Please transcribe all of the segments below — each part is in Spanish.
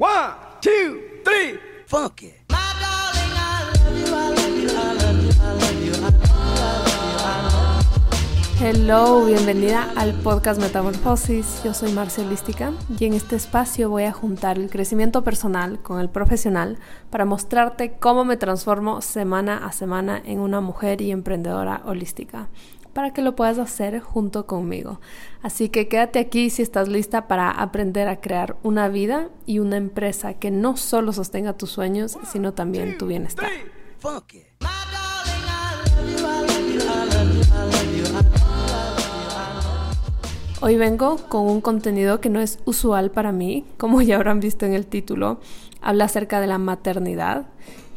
One, two, three, funk it. Hello, bienvenida al podcast Metamorfosis. Yo soy Marcia Holística y en este espacio voy a juntar el crecimiento personal con el profesional para mostrarte cómo me transformo semana a semana en una mujer y emprendedora holística para que lo puedas hacer junto conmigo. Así que quédate aquí si estás lista para aprender a crear una vida y una empresa que no solo sostenga tus sueños, sino también tu bienestar. Hoy vengo con un contenido que no es usual para mí, como ya habrán visto en el título. Habla acerca de la maternidad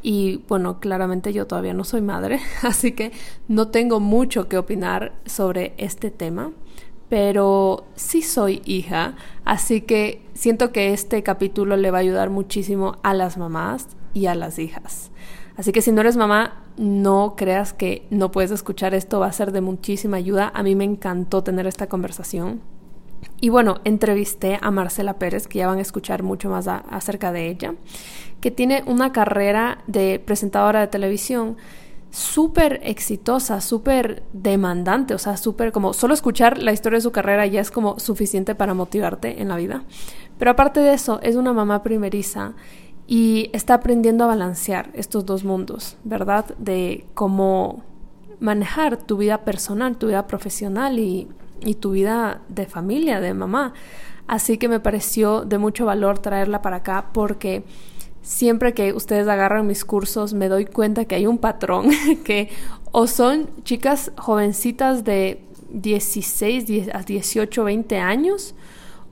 y bueno, claramente yo todavía no soy madre, así que no tengo mucho que opinar sobre este tema, pero sí soy hija, así que siento que este capítulo le va a ayudar muchísimo a las mamás y a las hijas. Así que si no eres mamá, no creas que no puedes escuchar esto, va a ser de muchísima ayuda. A mí me encantó tener esta conversación. Y bueno, entrevisté a Marcela Pérez, que ya van a escuchar mucho más acerca de ella, que tiene una carrera de presentadora de televisión súper exitosa, súper demandante, o sea, súper como solo escuchar la historia de su carrera ya es como suficiente para motivarte en la vida. Pero aparte de eso, es una mamá primeriza y está aprendiendo a balancear estos dos mundos, ¿verdad? De cómo manejar tu vida personal, tu vida profesional y, y tu vida de familia, de mamá. Así que me pareció de mucho valor traerla para acá porque siempre que ustedes agarran mis cursos me doy cuenta que hay un patrón que o son chicas jovencitas de 16 a 18, 20 años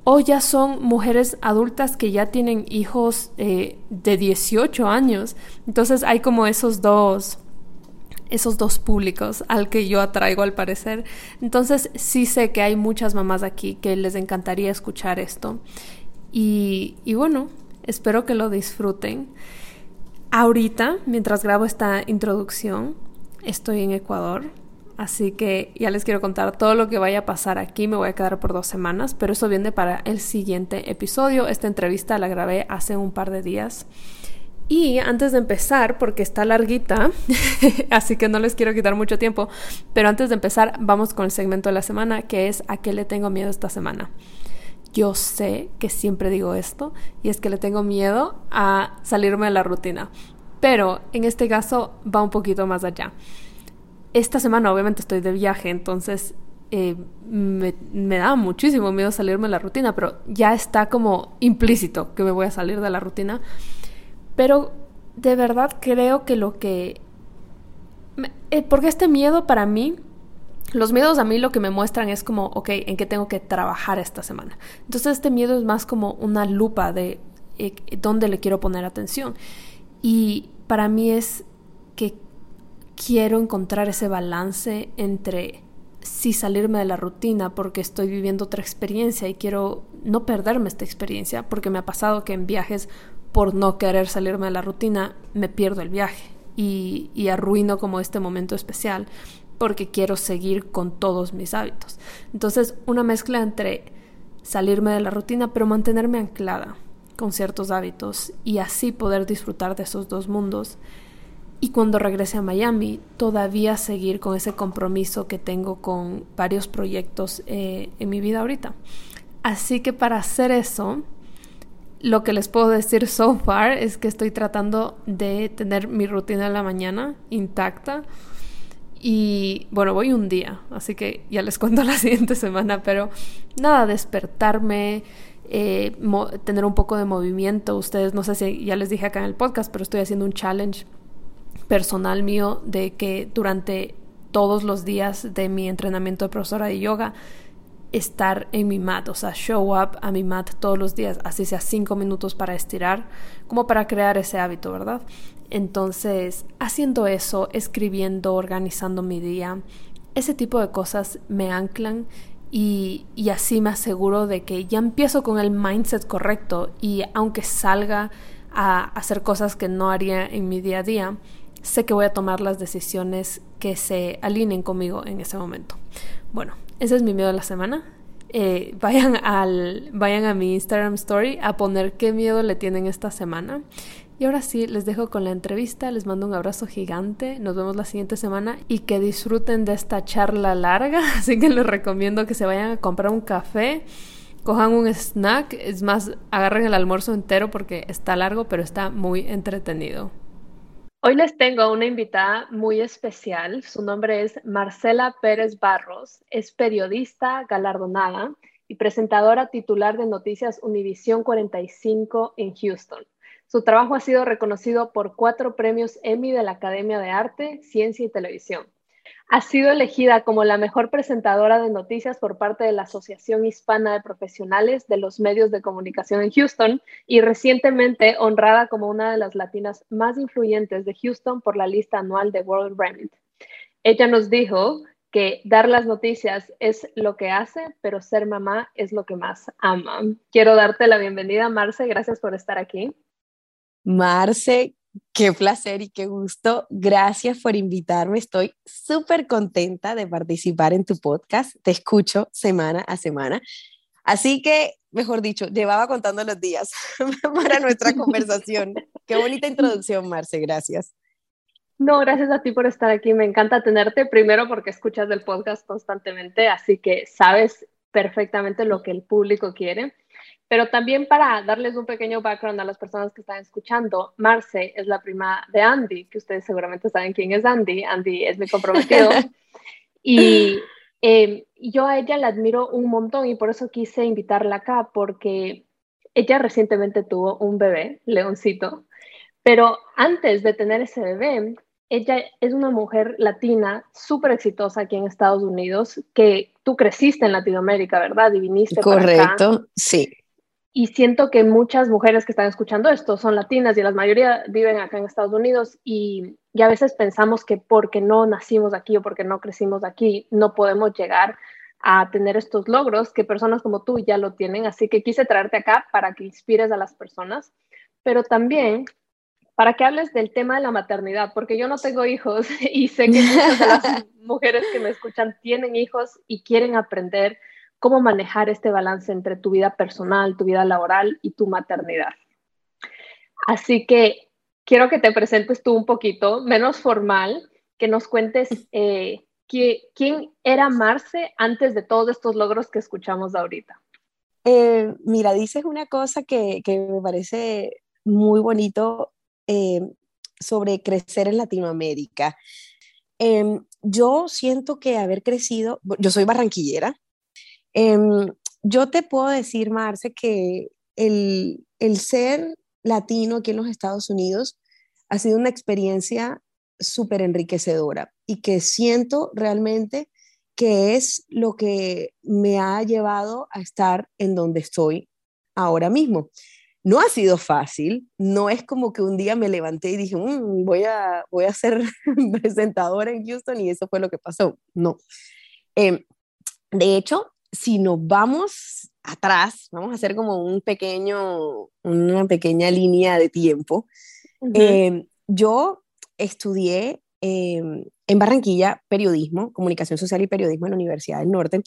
o ya son mujeres adultas que ya tienen hijos eh, de 18 años. Entonces hay como esos dos, esos dos públicos al que yo atraigo al parecer. Entonces sí sé que hay muchas mamás aquí que les encantaría escuchar esto. Y, y bueno, espero que lo disfruten. Ahorita, mientras grabo esta introducción, estoy en Ecuador Así que ya les quiero contar todo lo que vaya a pasar aquí. Me voy a quedar por dos semanas, pero eso viene para el siguiente episodio. Esta entrevista la grabé hace un par de días. Y antes de empezar, porque está larguita, así que no les quiero quitar mucho tiempo, pero antes de empezar vamos con el segmento de la semana, que es a qué le tengo miedo esta semana. Yo sé que siempre digo esto, y es que le tengo miedo a salirme de la rutina, pero en este caso va un poquito más allá esta semana obviamente estoy de viaje, entonces eh, me, da muchísimo miedo salirme de la rutina, pero ya está como implícito que me voy a salir de la rutina. Pero de verdad creo que lo que... Eh, porque este miedo para mí, los miedos a mí lo que me muestran es como, ok, ¿en qué tengo que trabajar esta semana? Entonces este miedo es más como una lupa de eh, dónde le quiero poner atención. Y para mí es que quiero encontrar ese balance entre sí salirme de la rutina porque estoy viviendo otra experiencia y quiero no perderme esta experiencia porque me ha pasado que en viajes por no querer salirme de la rutina me pierdo el viaje y, arruino como este momento especial porque quiero seguir con todos mis hábitos. Entonces una mezcla entre salirme de la rutina pero mantenerme anclada con ciertos hábitos y así poder disfrutar de esos dos mundos y cuando regrese a Miami todavía seguir con ese compromiso que tengo con varios proyectos eh, en mi vida ahorita. Así que para hacer eso, lo que les puedo decir so far es que estoy tratando de tener mi rutina en la mañana intacta. Y bueno, voy un día, así que ya les cuento la siguiente semana, pero nada, despertarme, eh, tener un poco de movimiento. Ustedes, no sé si ya les dije acá en el podcast, pero estoy haciendo un challenge personal mío de que durante todos los días de mi entrenamiento de profesora de yoga estar en mi mat, o sea, show up a mi mat todos los días, así sea cinco minutos para estirar, como para crear ese hábito, ¿verdad? Entonces, haciendo eso, escribiendo, organizando mi día, ese tipo de cosas me anclan y, y así me aseguro de que ya empiezo con el mindset correcto y aunque salga a hacer cosas que no haría en mi día a día, sé que voy a tomar las decisiones que se alineen conmigo en ese momento. Bueno, ese es mi miedo de la semana. eh, vayan, al, vayan a mi Instagram Story a poner qué miedo le tienen esta semana. Y ahora sí, les dejo con la entrevista, les mando un abrazo gigante, nos vemos la siguiente semana y que disfruten de esta charla larga, así que les recomiendo que se vayan a comprar un café, cojan un snack, es más, agarren el almuerzo entero porque está largo, pero está muy entretenido. Hoy les tengo una invitada muy especial. Su nombre es Marcela Pérez Barros. Es periodista galardonada y presentadora titular de Noticias Univisión 45 en Houston. Su trabajo ha sido reconocido por cuatro premios Emmy de la Academia de Arte, Ciencia y Televisión. Ha sido elegida como la mejor presentadora de noticias por parte de la Asociación Hispana de Profesionales de los Medios de Comunicación en Houston y recientemente honrada como una de las latinas más influyentes de Houston por la lista anual de World Remit. Ella nos dijo que dar las noticias es lo que hace, pero ser mamá es lo que más ama. Quiero darte la bienvenida, Marce. Gracias por estar aquí. Marce, Qué placer y qué gusto. Gracias por invitarme. Estoy súper contenta de participar en tu podcast. Te escucho semana a semana. Así que, mejor dicho, llevaba contando los días para nuestra conversación. Qué bonita introducción, Marce. Gracias. No, gracias a ti por estar aquí. Me encanta tenerte. Primero porque escuchas el podcast constantemente, así que sabes perfectamente lo que el público quiere. Pero también para darles un pequeño background a las personas que están escuchando, Marce es la prima de Andy, que ustedes seguramente saben quién es Andy. Andy es mi comprometido. y em, yo a ella la admiro un montón y por eso quise invitarla acá, porque ella recientemente tuvo un bebé, Leoncito, pero antes de tener ese bebé, ella es una mujer latina súper exitosa aquí en Estados Unidos, que tú creciste en Latinoamérica, ¿verdad? Y viniste Correcto, sí. Y siento que muchas mujeres que están escuchando esto son latinas y la mayoría viven acá en Estados Unidos y, y, a veces pensamos que porque no nacimos aquí o porque no crecimos aquí no podemos llegar a tener estos logros que personas como tú ya lo tienen. Así que quise traerte acá para que inspires a las personas, pero también para que hables del tema de la maternidad, porque yo no tengo hijos y sé que muchas de las mujeres que me escuchan tienen hijos y quieren aprender cómo manejar este balance entre tu vida personal, tu vida laboral y tu maternidad. Así que quiero que te presentes tú un poquito, menos formal, que nos cuentes eh, quién era Marce antes de todos estos logros que escuchamos ahorita. Eh, mira, dices una cosa que, me parece muy bonito eh, sobre crecer en Latinoamérica. Em, yo siento que haber crecido, yo soy barranquillera, Em, yo te puedo decir, Marce, que el, el ser latino aquí en los Estados Unidos ha sido una experiencia súper enriquecedora y que siento realmente que es lo que me ha llevado a estar en donde estoy ahora mismo. No ha sido fácil, no es como que un día me levanté y dije, mm, voy, a, voy a ser presentadora en Houston y eso fue lo que pasó. No. Em, de hecho, si nos vamos atrás, vamos a hacer como un pequeño, una pequeña línea de tiempo. Em, yo estudié em, en Barranquilla periodismo, comunicación social y periodismo en la Universidad del Norte.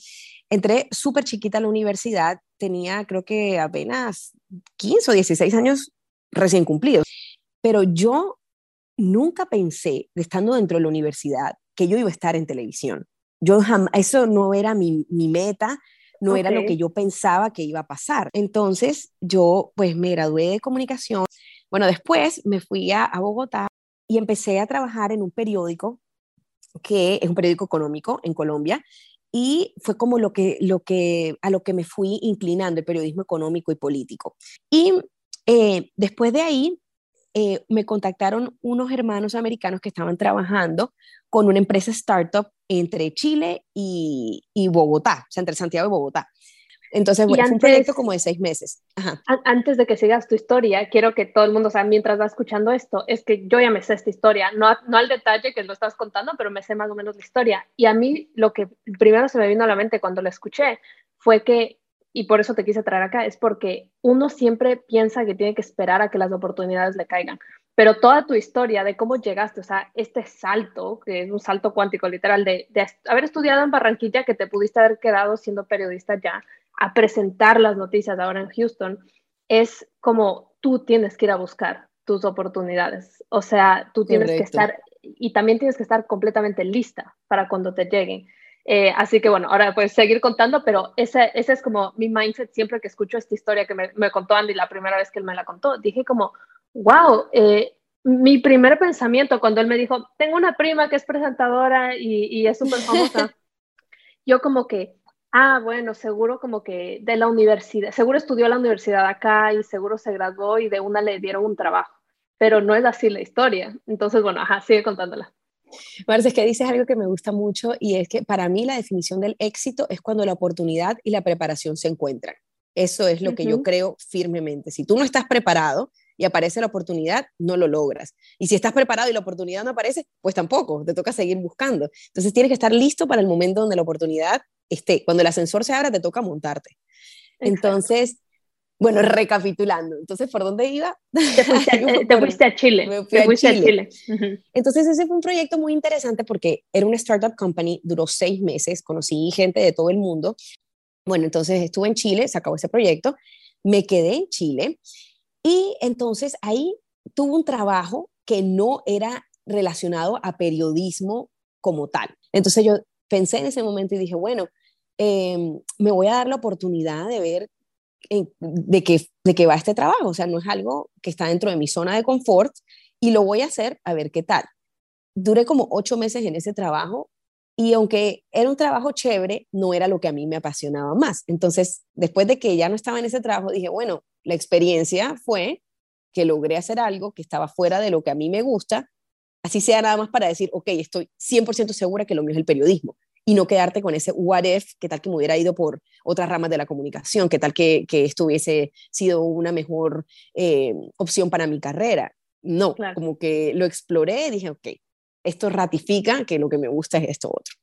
Entré súper chiquita a la universidad, tenía creo que apenas 15 o 16 años recién cumplidos, pero yo nunca pensé, estando dentro de la universidad, que yo iba a estar en televisión. Yo eso no era mi, meta, no era lo que yo pensaba que iba a pasar. Entonces yo pues me gradué de comunicación. Bueno, después me fui a, Bogotá y empecé a trabajar en un periódico que es un periódico económico en Colombia y fue como lo que, lo que, a lo que me fui inclinando, el periodismo económico y político. Y eh, después de ahí eh, me contactaron unos hermanos americanos que estaban trabajando con una empresa startup entre Chile y, Bogotá, o sea, entre Santiago y Bogotá. Entonces, bueno, fue un proyecto como de seis meses. Antes de que sigas tu historia, quiero que todo el mundo, o sea, mientras va escuchando esto, es que yo ya me sé esta historia, no, no al detalle que lo estás contando, pero me sé más o menos la historia. Y a mí lo que primero se me vino a la mente cuando la escuché fue que y por eso te quise traer acá, es porque uno siempre piensa que tiene que esperar a que las oportunidades le caigan, pero toda tu historia de cómo llegaste, o sea, este salto, que es un salto cuántico literal, de, de haber estudiado en Barranquilla, que te pudiste haber quedado siendo periodista ya, a presentar las noticias ahora en Houston, es como tú tienes que ir a buscar tus oportunidades. O sea, tú tienes que estar y también tienes que estar completamente lista para cuando te lleguen. Eh, así que bueno, ahora puedes seguir contando, pero ese, ese es como mi mindset siempre que escucho esta historia que me, me, contó Andy la primera vez que él me la contó. Dije como, wow, eh, mi primer pensamiento cuando él me dijo, tengo una prima que es presentadora y, y es súper famosa, yo como que, ah, bueno, seguro como que de la universidad, seguro estudió la universidad acá y seguro se graduó y de una le dieron un trabajo, pero no es así la historia. Entonces, bueno, ajá, sigue contándola. Marce, es que dices algo que me gusta mucho y es que para mí la definición del éxito es cuando la oportunidad y la preparación se encuentran. Eso es lo que yo creo firmemente. Si tú no estás preparado y aparece la oportunidad, no lo logras. Y si estás preparado y la oportunidad no aparece, pues tampoco, te toca seguir buscando. Entonces tienes que estar listo para el momento donde la oportunidad esté. Cuando el ascensor se abra, te toca montarte. Entonces, bueno, recapitulando, entonces, ¿por dónde iba? Te fuiste a, Chile. te fuiste a Chile. Entonces, ese fue un proyecto muy interesante porque era una startup company, duró seis meses, conocí gente de todo el mundo. Bueno, entonces estuve en Chile, se acabó ese proyecto, me quedé en Chile y entonces ahí tuve un trabajo que no era relacionado a periodismo como tal. Entonces yo pensé en ese momento y dije, bueno, em, me voy a dar la oportunidad de ver de, qué, de qué va este trabajo. O sea, no es algo que está dentro de mi zona de confort y lo voy a hacer a ver qué tal. Duré como ocho meses en ese trabajo y aunque era un trabajo chévere, no era lo que a mí me apasionaba más. Entonces, después de que ya no estaba en ese trabajo, dije, bueno, la experiencia fue que logré hacer algo que estaba fuera de lo que a mí me gusta, así sea nada más para decir, ok, estoy 100% segura que lo mío es el periodismo y no quedarte con ese what if, qué tal que me hubiera ido por otras ramas de la comunicación, qué tal que, que esto hubiese sido una mejor eh, opción para mi carrera. No, como que lo exploré y dije, ok, esto ratifica que lo que me gusta es esto otro.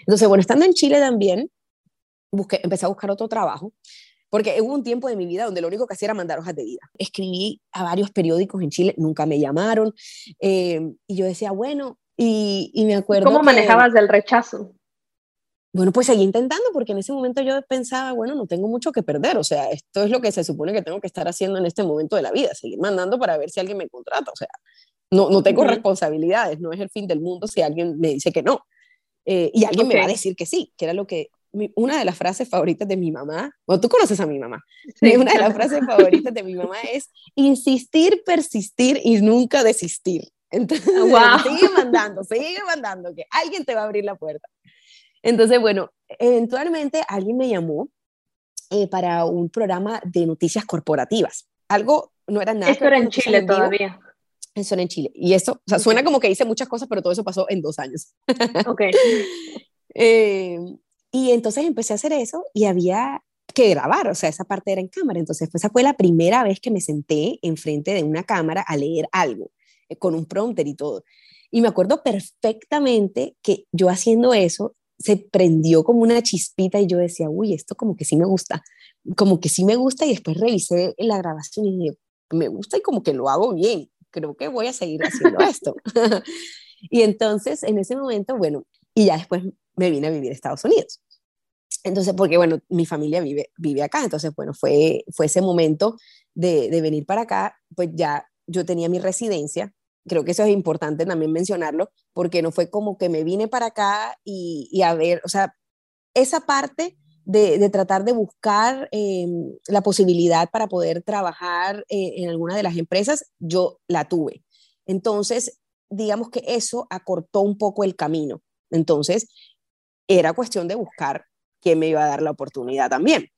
Entonces, bueno, estando en Chile también, busqué, empecé a buscar otro trabajo porque hubo un tiempo de mi vida donde lo único que hacía era mandar hojas de vida. Escribí a varios periódicos en Chile, nunca me llamaron, eh, y yo decía, bueno, y, y me acuerdo... ¿Cómo manejabas del rechazo? Bueno, pues seguí intentando porque en ese momento yo pensaba, bueno, no tengo mucho que perder, o sea, esto es lo que se supone que tengo que estar haciendo en este momento de la vida, seguir mandando para ver si alguien me contrata, o sea, no, no tengo responsabilidades, no es el fin del mundo si alguien me dice que no. Eh, y alguien me va a decir que sí, que era lo que una de las frases favoritas de mi mamá, bueno, tú conoces a mi mamá, una de las frases favoritas de mi mamá es insistir, persistir y nunca desistir. Entonces, sigue mandando, sigue mandando, que alguien te va a abrir la puerta. Entonces, bueno, eventualmente alguien me llamó eh, para un programa de noticias corporativas. Algo, no era nada. Esto era en Chile todavía. Eso era en Chile. Y eso, o sea, suena como que hice muchas cosas, pero todo eso pasó en dos años. Ok. eh, y entonces empecé a hacer eso y había que grabar, o sea, esa parte era en cámara. Entonces, esa fue la primera vez que me senté enfrente de una cámara a leer algo, eh, con un prompter y todo. Y me acuerdo perfectamente que yo haciendo eso, se prendió como una chispita y yo decía, uy, esto como que sí me gusta, como que sí me gusta y después revisé la grabación y dije, me gusta y como que lo hago bien, creo que voy a seguir haciendo esto. y entonces, en ese momento, bueno, y ya después me vine a vivir a Estados Unidos. Entonces, porque bueno, mi familia vive, vive acá, entonces, bueno, fue, fue ese momento de, de venir para acá, pues ya yo tenía mi residencia, creo que eso es importante también mencionarlo, porque no fue como que me vine para acá y, a ver, o sea, esa parte de, de tratar de buscar eh, la posibilidad para poder trabajar eh, en alguna de las empresas, yo la tuve. Entonces, digamos que eso acortó un poco el camino. Entonces, era cuestión de buscar quién me iba a dar la oportunidad también.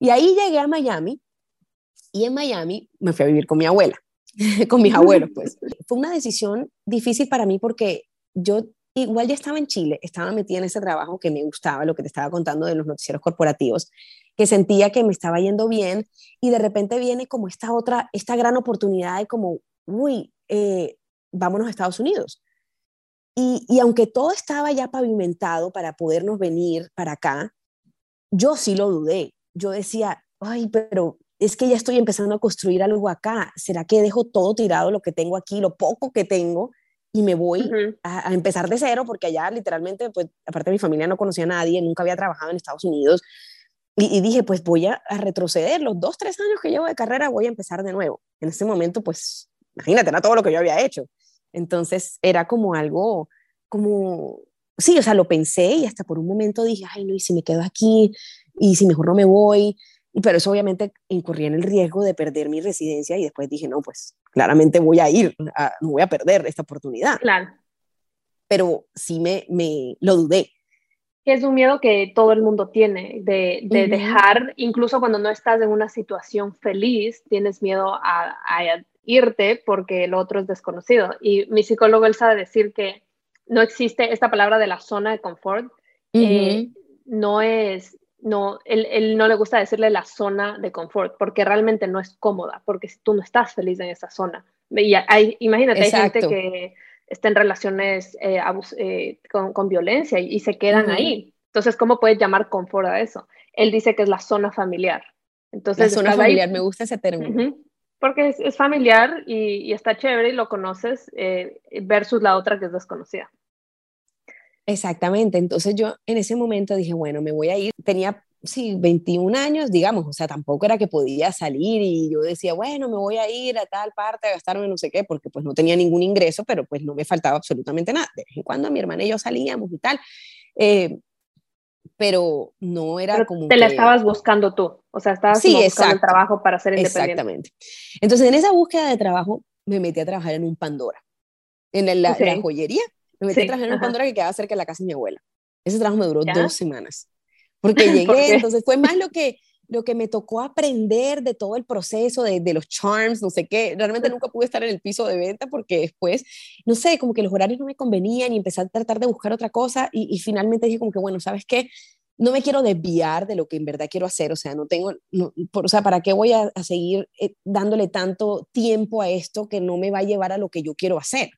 Y ahí llegué a Miami y en Miami me fui a vivir con mi abuela, con mis abuelos, pues. Fue una decisión difícil para mí porque yo igual ya estaba en Chile, estaba metida en ese trabajo que me gustaba, lo que te estaba contando de los noticieros corporativos, que sentía que me estaba yendo bien y de repente viene como esta otra, esta gran oportunidad de como, uy, eh, vámonos a Estados Unidos. Y, aunque todo estaba ya pavimentado para podernos venir para acá, yo sí lo dudé. yo decía, ay, pero es que ya estoy empezando a construir algo acá. ¿Será que dejo todo tirado lo que tengo aquí, lo poco que tengo? y me voy a, empezar de cero porque allá literalmente, pues aparte mi familia no conocía a nadie, nunca había trabajado en Estados Unidos y, dije, pues voy a, retroceder los dos, tres años que llevo de carrera, voy a empezar de nuevo. En ese momento, pues imagínate, era todo lo que yo había hecho. Entonces era como algo, como, sí, o sea, lo pensé y hasta por un momento dije, ay, no, y si me quedo aquí, y si mejor no me voy, pero eso obviamente incurría en el riesgo de perder mi residencia y después dije, no, pues claramente voy a ir, no voy a perder esta oportunidad. Claro. Pero sí me, me lo dudé. Es un miedo que todo el mundo tiene de, de dejar, incluso cuando no estás en una situación feliz, tienes miedo a, a, irte porque el otro es desconocido. Y mi psicólogo él sabe decir que no existe esta palabra de la zona de confort. Eh, no es no, él, no le gusta decirle la zona de confort, porque realmente no es cómoda, porque tú no estás feliz en esa zona. Y hay, imagínate, hay gente que está en relaciones eh, eh, con, violencia y, se quedan ahí. Entonces, ¿cómo puedes llamar confort a eso? Él dice que es la zona familiar. Entonces, la zona familiar, me gusta ese término. Porque es, familiar y, está chévere y lo conoces eh, versus la otra que es desconocida. Exactamente, entonces yo en ese momento dije, bueno, me voy a ir, tenía, sí, 21 años, digamos, o sea, tampoco era que podía salir y yo decía, bueno, me voy a ir a tal parte a gastarme no sé qué, porque pues no tenía ningún ingreso, pero pues no me faltaba absolutamente nada. De vez en cuando mi hermana y yo salíamos y tal, eh, pero no era como... Te la estabas buscando tú, o sea, estabas sí, buscando el trabajo para ser independiente. Exactamente. Entonces, en esa búsqueda de trabajo, me metí a trabajar en un Pandora, en la joyería me metí a trabajar en un Pandora que quedaba cerca de la casa de mi abuela. Ese trabajo me duró dos semanas. Porque llegué, entonces fue más lo que, lo que me tocó aprender de todo el proceso, de, de, los charms, no sé qué. Realmente nunca pude estar en el piso de venta porque después, no sé, como que los horarios no me convenían y empecé a tratar de buscar otra cosa y, y finalmente dije como que, bueno, ¿sabes qué? No me quiero desviar de lo que en verdad quiero hacer, o sea, no tengo, no, por, o sea, ¿para qué voy a, a seguir eh, dándole tanto tiempo a esto que no me va a llevar a lo que yo quiero hacer?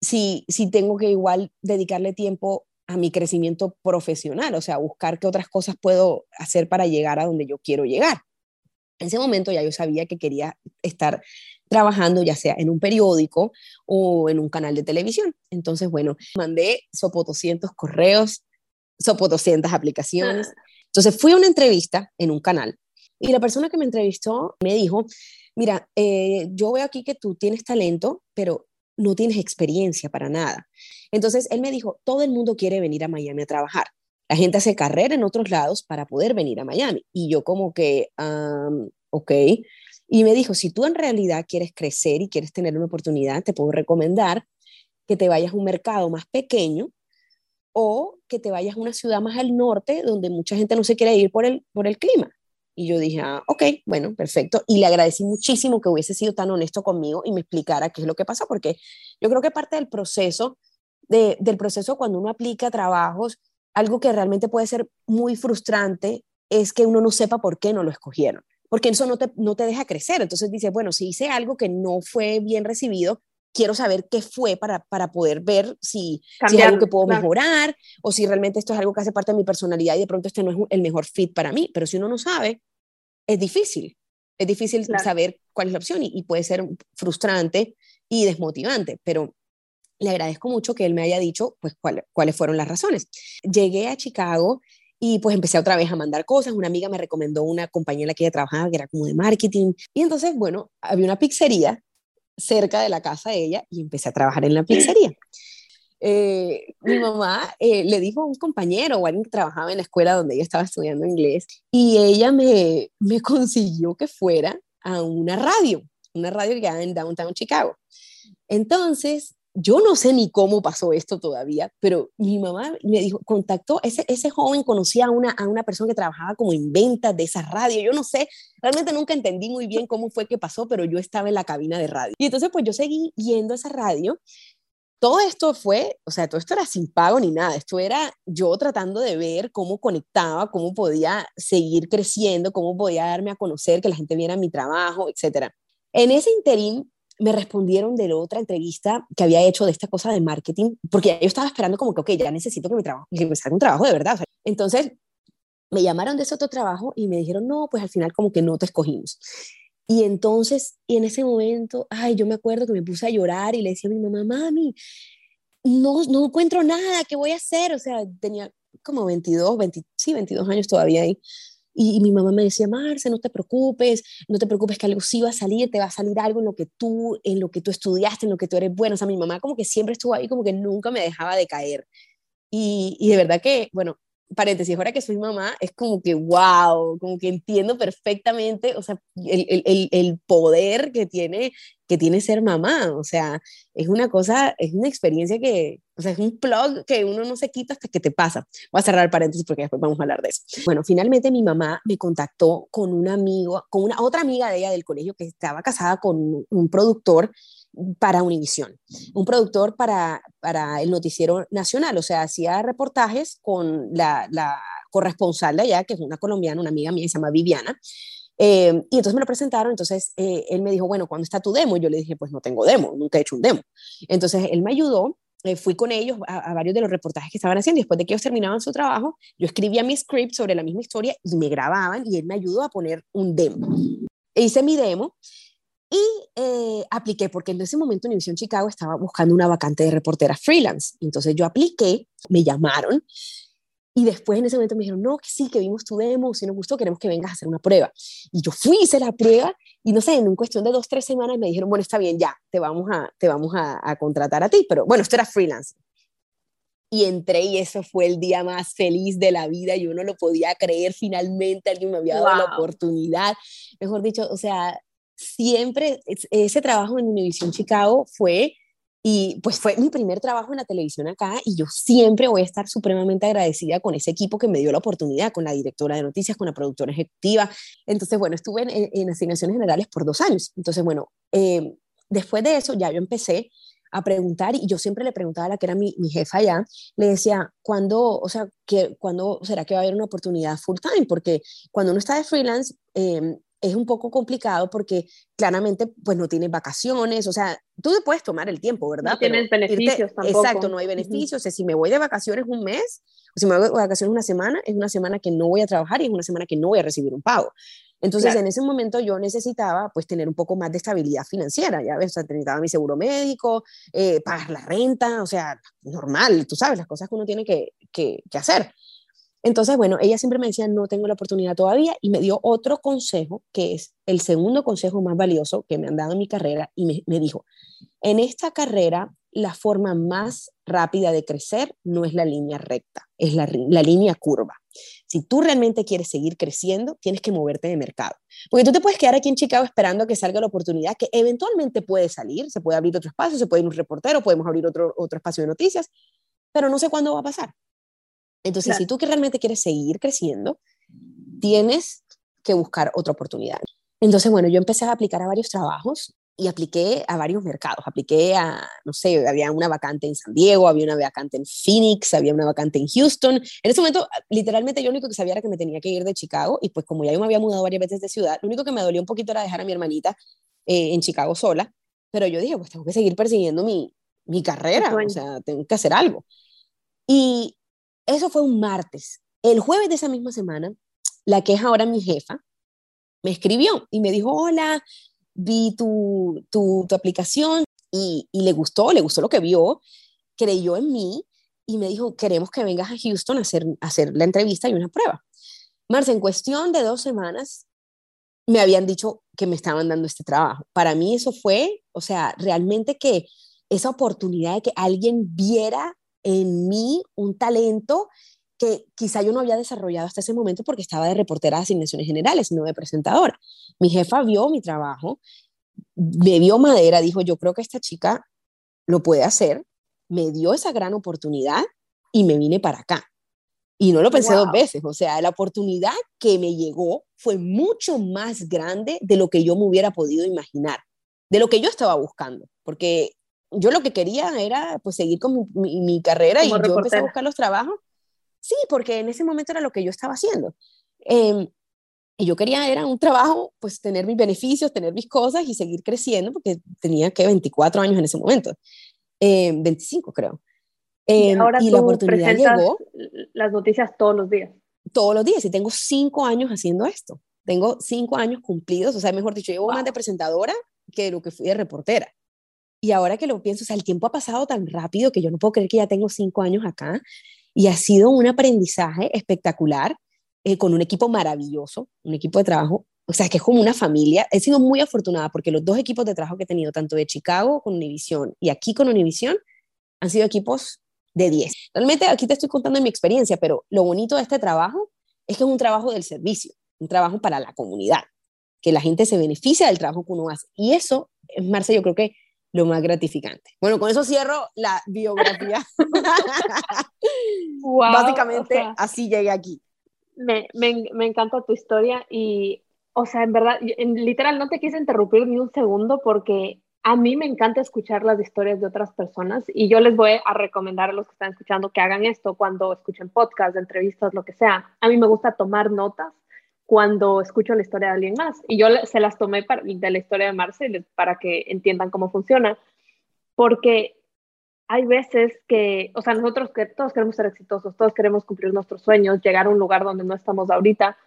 Si, si tengo que igual dedicarle tiempo a mi crecimiento profesional, o sea, buscar qué otras cosas puedo hacer para llegar a donde yo quiero llegar. En ese momento ya yo sabía que quería estar trabajando ya sea en un periódico o en un canal de televisión. Entonces, bueno, mandé sopo 200 correos, sopo 200 aplicaciones. Ah. Entonces fui a una entrevista en un canal y la persona que me entrevistó me dijo, mira, eh, yo veo aquí que tú tienes talento, pero no tienes experiencia para nada. Entonces él me dijo, todo el mundo quiere venir a Miami a trabajar. La gente hace carrera en otros lados para poder venir a Miami. Y yo como que, ok. Y me dijo, si tú en realidad quieres crecer y quieres tener una oportunidad, te puedo recomendar que te vayas a un mercado más pequeño o que te vayas a una ciudad más al norte donde mucha gente no se quiere ir por el, por el clima. Y yo dije, ah, ok, bueno, perfecto. Y le agradecí muchísimo que hubiese sido tan honesto conmigo y me explicara qué es lo que pasó, porque yo creo que parte del proceso, de, del proceso cuando uno aplica trabajos, algo que realmente puede ser muy frustrante es que uno no sepa por qué no lo escogieron, porque eso no te, no te deja crecer. Entonces dice, bueno, si hice algo que no fue bien recibido, quiero saber qué fue para, para poder ver si, si, es algo que puedo mejorar o si realmente esto es algo que hace parte de mi personalidad y de pronto este no es el mejor fit para mí. Pero si uno no sabe, es difícil. Es difícil saber cuál es la opción y, puede ser frustrante y desmotivante, pero le agradezco mucho que él me haya dicho pues cuáles fueron las razones. Llegué a Chicago y pues empecé otra vez a mandar cosas. Una amiga me recomendó una compañía en la que ella trabajaba que era como de marketing. Y entonces, bueno, había una pizzería cerca de la casa de ella y empecé a trabajar en la pizzería. Eh, mi mamá eh, le dijo a un compañero alguien que trabajaba en la escuela donde ella estaba estudiando inglés y ella me, me consiguió que fuera a una radio, una radio que quedaba en Downtown Chicago. Entonces, yo no sé ni cómo pasó esto todavía, pero mi mamá me dijo, contactó, ese, ese joven conocía a una, a una persona que trabajaba como en ventas de esa radio, yo no sé, realmente nunca entendí muy bien cómo fue que pasó, pero yo estaba en la cabina de radio. Y entonces pues yo seguí yendo a esa radio todo esto fue, o sea, todo esto era sin pago ni nada, esto era yo tratando de ver cómo conectaba, cómo podía seguir creciendo, cómo podía darme a conocer, que la gente viera mi trabajo, etc. En ese interín me respondieron de la otra entrevista que había hecho de esta cosa de marketing, porque yo estaba esperando como que, ok, ya necesito que, mi trabajo, que me salga un trabajo de verdad. entonces, me llamaron de ese otro trabajo y me dijeron, no, pues al final como que no te escogimos. Y entonces, y en ese momento, ay, yo me acuerdo que me puse a llorar y le decía a mi mamá, mami, no, no encuentro nada, ¿qué voy a hacer? O sea, tenía como 22, 20, sí, 22 años todavía ahí. Y, mi mamá me decía, Marce, no te preocupes, no te preocupes que algo sí va a salir, te va a salir algo en lo que tú, en lo que tú estudiaste, en lo que tú eres bueno. O sea, mi mamá como que siempre estuvo ahí, como que nunca me dejaba de caer. Y, y de verdad que, bueno, paréntesis, ahora que soy mamá, es como que, wow, como que entiendo perfectamente, o sea, el, el, el, poder que tiene, que tiene ser mamá, o sea, es una cosa, es una experiencia que, o sea, es un plug que uno no se quita hasta que te pasa. Voy a cerrar paréntesis porque después vamos a hablar de eso. Bueno, finalmente mi mamá me contactó con un amigo, con una otra amiga de ella del colegio que estaba casada con un productor para Univisión, un productor para, para el noticiero nacional, o sea, hacía reportajes con la, la corresponsal de allá, que es una colombiana, una amiga mía, se llama Viviana, eh, y entonces me lo presentaron, entonces eh, él me dijo, bueno, ¿cuándo está tu demo? Y yo le dije, pues no tengo demo, nunca he hecho un demo. Entonces él me ayudó, eh, fui con ellos a, varios de los reportajes que estaban haciendo, después de que ellos terminaban su trabajo, yo escribía mi script sobre la misma historia y me grababan y él me ayudó a poner un demo. E hice mi demo y eh, apliqué porque en ese momento Univision Chicago estaba buscando una vacante de reportera freelance. Entonces yo apliqué, me llamaron y después en ese momento me dijeron, no, que sí, que vimos tu demo, si nos gustó, queremos que vengas a hacer una prueba. Y yo fui, hice la prueba y no sé, en cuestión de dos, tres semanas me dijeron, bueno, está bien, ya, te vamos a, te vamos a, a contratar a ti. Pero bueno, esto era freelance. Y entré y eso fue el día más feliz de la vida. Yo no lo podía creer. Finalmente alguien me había dado wow. la oportunidad. Mejor dicho, o sea, siempre ese trabajo en Univision Chicago fue y pues fue mi primer trabajo en la televisión acá y yo siempre voy a estar supremamente agradecida con ese equipo que me dio la oportunidad, con la directora de noticias, con la productora ejecutiva. Entonces, bueno, estuve en, asignaciones generales por dos años. Entonces, bueno, eh, después de eso ya yo empecé a preguntar y yo siempre le preguntaba a la que era mi, mi jefa allá, le decía, ¿cuándo, o sea, que, ¿cuándo será que va a haber una oportunidad full time? Porque cuando uno está de freelance, eh, es un poco complicado porque claramente pues no tienes vacaciones, o sea, tú te puedes tomar el tiempo, ¿verdad? No tienes Pero beneficios irte, tampoco. Exacto, no hay beneficios, uh -huh. o sea, si me voy de vacaciones un mes, o si me voy de vacaciones una semana, es una semana que no voy a trabajar y es una semana que no voy a recibir un pago. Entonces, claro. en ese momento yo necesitaba pues tener un poco más de estabilidad financiera, ya ves, o sea, necesitaba mi seguro médico, eh, pagar la renta, o sea, normal, tú sabes, las cosas que uno tiene que, que, que hacer. Entonces, bueno, ella siempre me decía, no tengo la oportunidad todavía, y me dio otro consejo, que es el segundo consejo más valioso que me han dado en mi carrera, y me, dijo, en esta carrera, la forma más rápida de crecer no es la línea recta, es la, la línea curva. Si tú realmente quieres seguir creciendo, tienes que moverte de mercado. Porque tú te puedes quedar aquí en Chicago esperando a que salga la oportunidad, que eventualmente puede salir, se puede abrir otro espacio, se puede ir un reportero, podemos abrir otro, otro espacio de noticias, pero no sé cuándo va a pasar. Entonces, claro. si tú que realmente quieres seguir creciendo, tienes que buscar otra oportunidad. Entonces, bueno, yo empecé a aplicar a varios trabajos y apliqué a varios mercados. Apliqué a, no sé, había una vacante en San Diego, había una vacante en Phoenix, había una vacante en Houston. En ese momento, literalmente, yo lo único que sabía era que me tenía que ir de Chicago y pues como ya yo me había mudado varias veces de ciudad, lo único que me dolía un poquito era dejar a mi hermanita eh, en Chicago sola, pero yo dije, pues tengo que seguir persiguiendo mi, mi carrera, o sea, tengo que hacer algo. Y eso fue un martes. El jueves de esa misma semana, la que es ahora mi jefa, me escribió y me dijo, hola, vi tu, tu, tu aplicación y, y, le gustó, le gustó lo que vio, creyó en mí y me dijo, queremos que vengas a Houston a hacer, a hacer la entrevista y una prueba. Marce, en cuestión de dos semanas, me habían dicho que me estaban dando este trabajo. Para mí eso fue, o sea, realmente que esa oportunidad de que alguien viera en mí un talento que quizá yo no había desarrollado hasta ese momento porque estaba de reportera de asignaciones generales, no de presentadora. Mi jefa vio mi trabajo, me dio madera, dijo, yo creo que esta chica lo puede hacer, me dio esa gran oportunidad y me vine para acá. Y no lo pensé wow. dos veces, o sea, la oportunidad que me llegó fue mucho más grande de lo que yo me hubiera podido imaginar, de lo que yo estaba buscando, porque yo lo que quería era pues seguir con mi, mi, mi carrera Como y reportera. yo empecé a buscar los trabajos Sí, porque en ese momento era lo que yo estaba haciendo. Eh, y yo quería, era un trabajo, pues tener mis beneficios, tener mis cosas y seguir creciendo, porque tenía que 24 años en ese momento, eh, 25 creo. Eh, y ahora y la oportunidad llegó. Las noticias todos los días. todos los días y tengo cinco años haciendo esto. Tengo cinco años cumplidos, o sea, mejor dicho, llevo más de presentadora que lo que fui de reportera. Y ahora que lo pienso, o sea, el tiempo ha pasado tan rápido que yo no puedo creer que ya tengo cinco años acá y ha sido un aprendizaje espectacular eh, con un equipo maravilloso, un equipo de trabajo, o sea, que es como una familia. He sido muy afortunada porque los dos equipos de trabajo que he tenido, tanto de Chicago con Univision y aquí con Univision, han sido equipos de 10. Realmente aquí te estoy contando mi experiencia, pero lo bonito de este trabajo es que es un trabajo del servicio, un trabajo para la comunidad, que la gente se beneficia del trabajo que uno hace. Y eso, Marce, yo creo que lo más gratificante. Bueno, con eso cierro la biografía. Básicamente así llegué aquí. Me, me, me, encanta tu historia y, o sea, en verdad, en, literal no te quise interrumpir ni un segundo porque a mí me encanta escuchar las historias de otras personas y yo les voy a recomendar a los que están escuchando que hagan esto cuando escuchen podcasts, entrevistas, lo que sea. A mí me gusta tomar notas cuando escucho la historia de alguien más. Y yo se las tomé de la historia de Marcel para que entiendan cómo funciona, porque hay veces que, o sea, nosotros que todos queremos ser exitosos, todos queremos cumplir nuestros sueños, llegar a un lugar donde no estamos ahorita.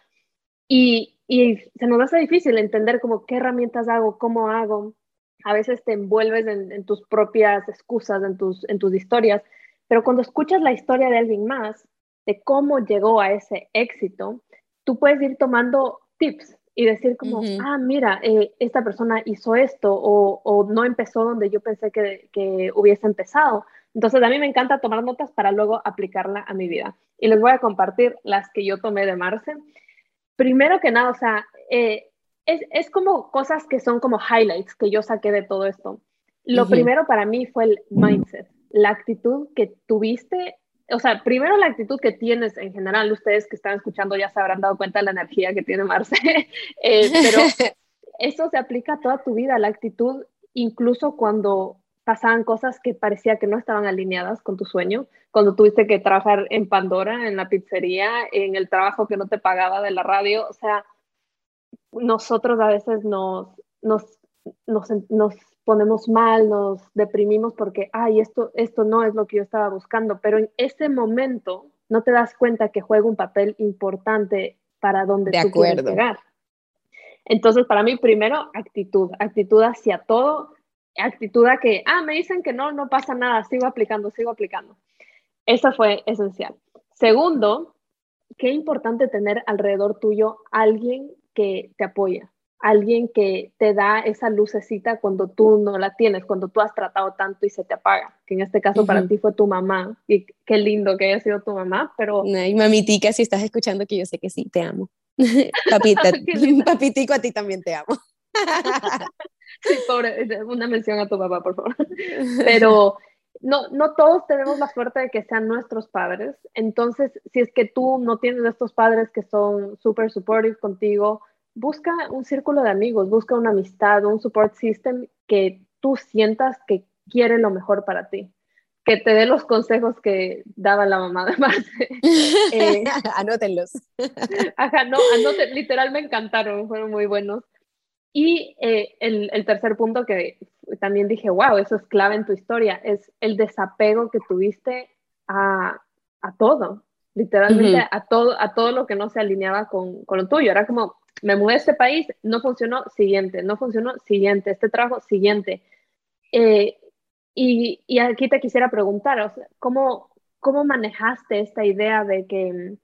Y, y se nos hace difícil entender como qué herramientas hago, cómo hago, a veces te envuelves en, tus propias excusas, en tus, en tus historias, pero cuando escuchas la historia de alguien más, de cómo llegó a ese éxito, tú puedes ir tomando tips y decir como, ah, mira, eh, esta persona hizo esto o, o, no empezó donde yo pensé que, que, hubiese empezado. Entonces a mí me encanta tomar notas para luego aplicarla a mi vida. Y les voy a compartir las que yo tomé de Marce. Primero que nada, o sea, eh, es, es, como cosas que son como highlights que yo saqué de todo esto. Lo primero para mí fue el mindset, la actitud que tuviste, o sea, primero la actitud que tienes en general, ustedes que están escuchando ya se habrán dado cuenta de la energía que tiene Marce, eh, pero eso se aplica a toda tu vida, la actitud, incluso cuando pasaban cosas que parecía que no estaban alineadas con tu sueño, cuando tuviste que trabajar en Pandora, en la pizzería, en el trabajo que no te pagaba de la radio, o sea, nosotros a veces nos, nos, nos, ponemos mal, nos deprimimos porque, ay, esto, esto no es lo que yo estaba buscando, pero en ese momento no te das cuenta que juega un papel importante para donde tú quieres llegar. Entonces, para mí, primero, actitud, actitud hacia todo, actitud a que, ah, me dicen que no, no pasa nada, sigo aplicando, sigo aplicando. Eso fue esencial. Segundo, qué importante tener alrededor tuyo alguien que te apoya, alguien que te da esa lucecita cuando tú no la tienes, cuando tú has tratado tanto y se te apaga, que en este caso para ti fue tu mamá, y qué lindo que haya sido tu mamá, pero... Ay, mamitica, si estás escuchando que yo sé que sí, te amo. Papita, papitico, a ti también te amo. sí, pobre, una mención a tu papá, por favor. Pero no, no todos tenemos la suerte de que sean nuestros padres. Entonces, si es que tú no tienes estos padres que son súper supportive contigo, busca un círculo de amigos, busca una amistad, un support system que tú sientas que quiere lo mejor para ti. Que te dé los consejos que daba la mamá de Marce. Eh, Anótenlos. Ajá, no, anoten, literal me encantaron, fueron muy buenos. Y eh, el, el, tercer punto que también dije, wow, eso es clave en tu historia, es el desapego que tuviste a, a todo, literalmente a, todo, a todo lo que no se alineaba con, con, lo tuyo. Era como, me mudé a este país, no funcionó, siguiente, no funcionó, siguiente, este trabajo, siguiente. Eh, y, y, aquí te quisiera preguntar, ¿cómo, ¿cómo manejaste esta idea de que,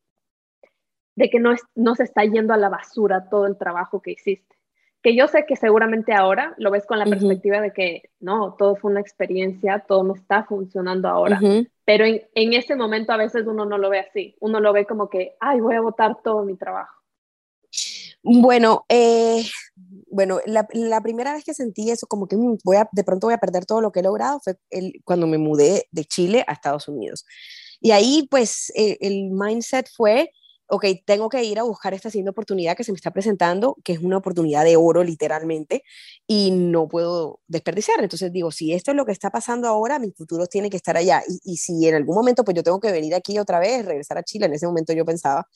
de que no, es, no se está yendo a la basura todo el trabajo que hiciste? que yo sé que seguramente ahora lo ves con la perspectiva de que no, todo fue una experiencia, todo no está funcionando ahora, pero en, en, ese momento a veces uno no lo ve así, uno lo ve como que, ay, voy a botar todo mi trabajo. Bueno, eh, bueno, la, primera vez que sentí eso, como que mm, voy a, de pronto voy a perder todo lo que he logrado, fue cuando me mudé de Chile a Estados Unidos. Y ahí, pues, eh, el mindset fue, ok, tengo que ir a buscar esta siguiente oportunidad que se me está presentando, que es una oportunidad de oro literalmente, y no puedo desperdiciar. Entonces digo, si esto es lo que está pasando ahora, mi futuro tiene que estar allá. Y, si en algún momento pues yo tengo que venir aquí otra vez, regresar a Chile, en ese momento yo pensaba,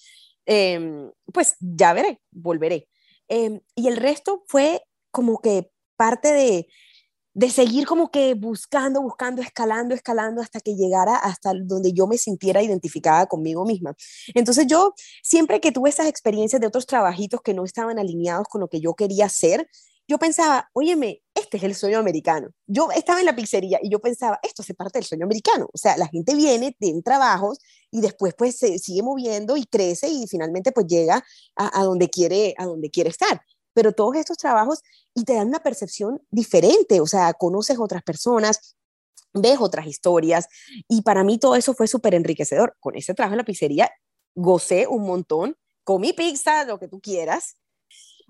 em, pues ya veré, volveré. Em, y el resto fue como que parte de, de seguir como que buscando, buscando, escalando, escalando hasta que llegara hasta donde yo me sintiera identificada conmigo misma. Entonces yo siempre que tuve esas experiencias de otros trabajitos que no estaban alineados con lo que yo quería hacer, yo pensaba, óyeme, este es el sueño americano. Yo estaba en la pizzería y yo pensaba, esto se parte del sueño americano. O sea, la gente viene, tiene trabajos y después pues se sigue moviendo y crece y finalmente pues llega a, donde quiere, a donde quiere estar pero todos estos trabajos y te dan una percepción diferente, o sea, conoces otras personas, ves otras historias y para mí todo eso fue súper enriquecedor. Con ese trabajo en la pizzería gocé un montón, comí pizza, lo que tú quieras.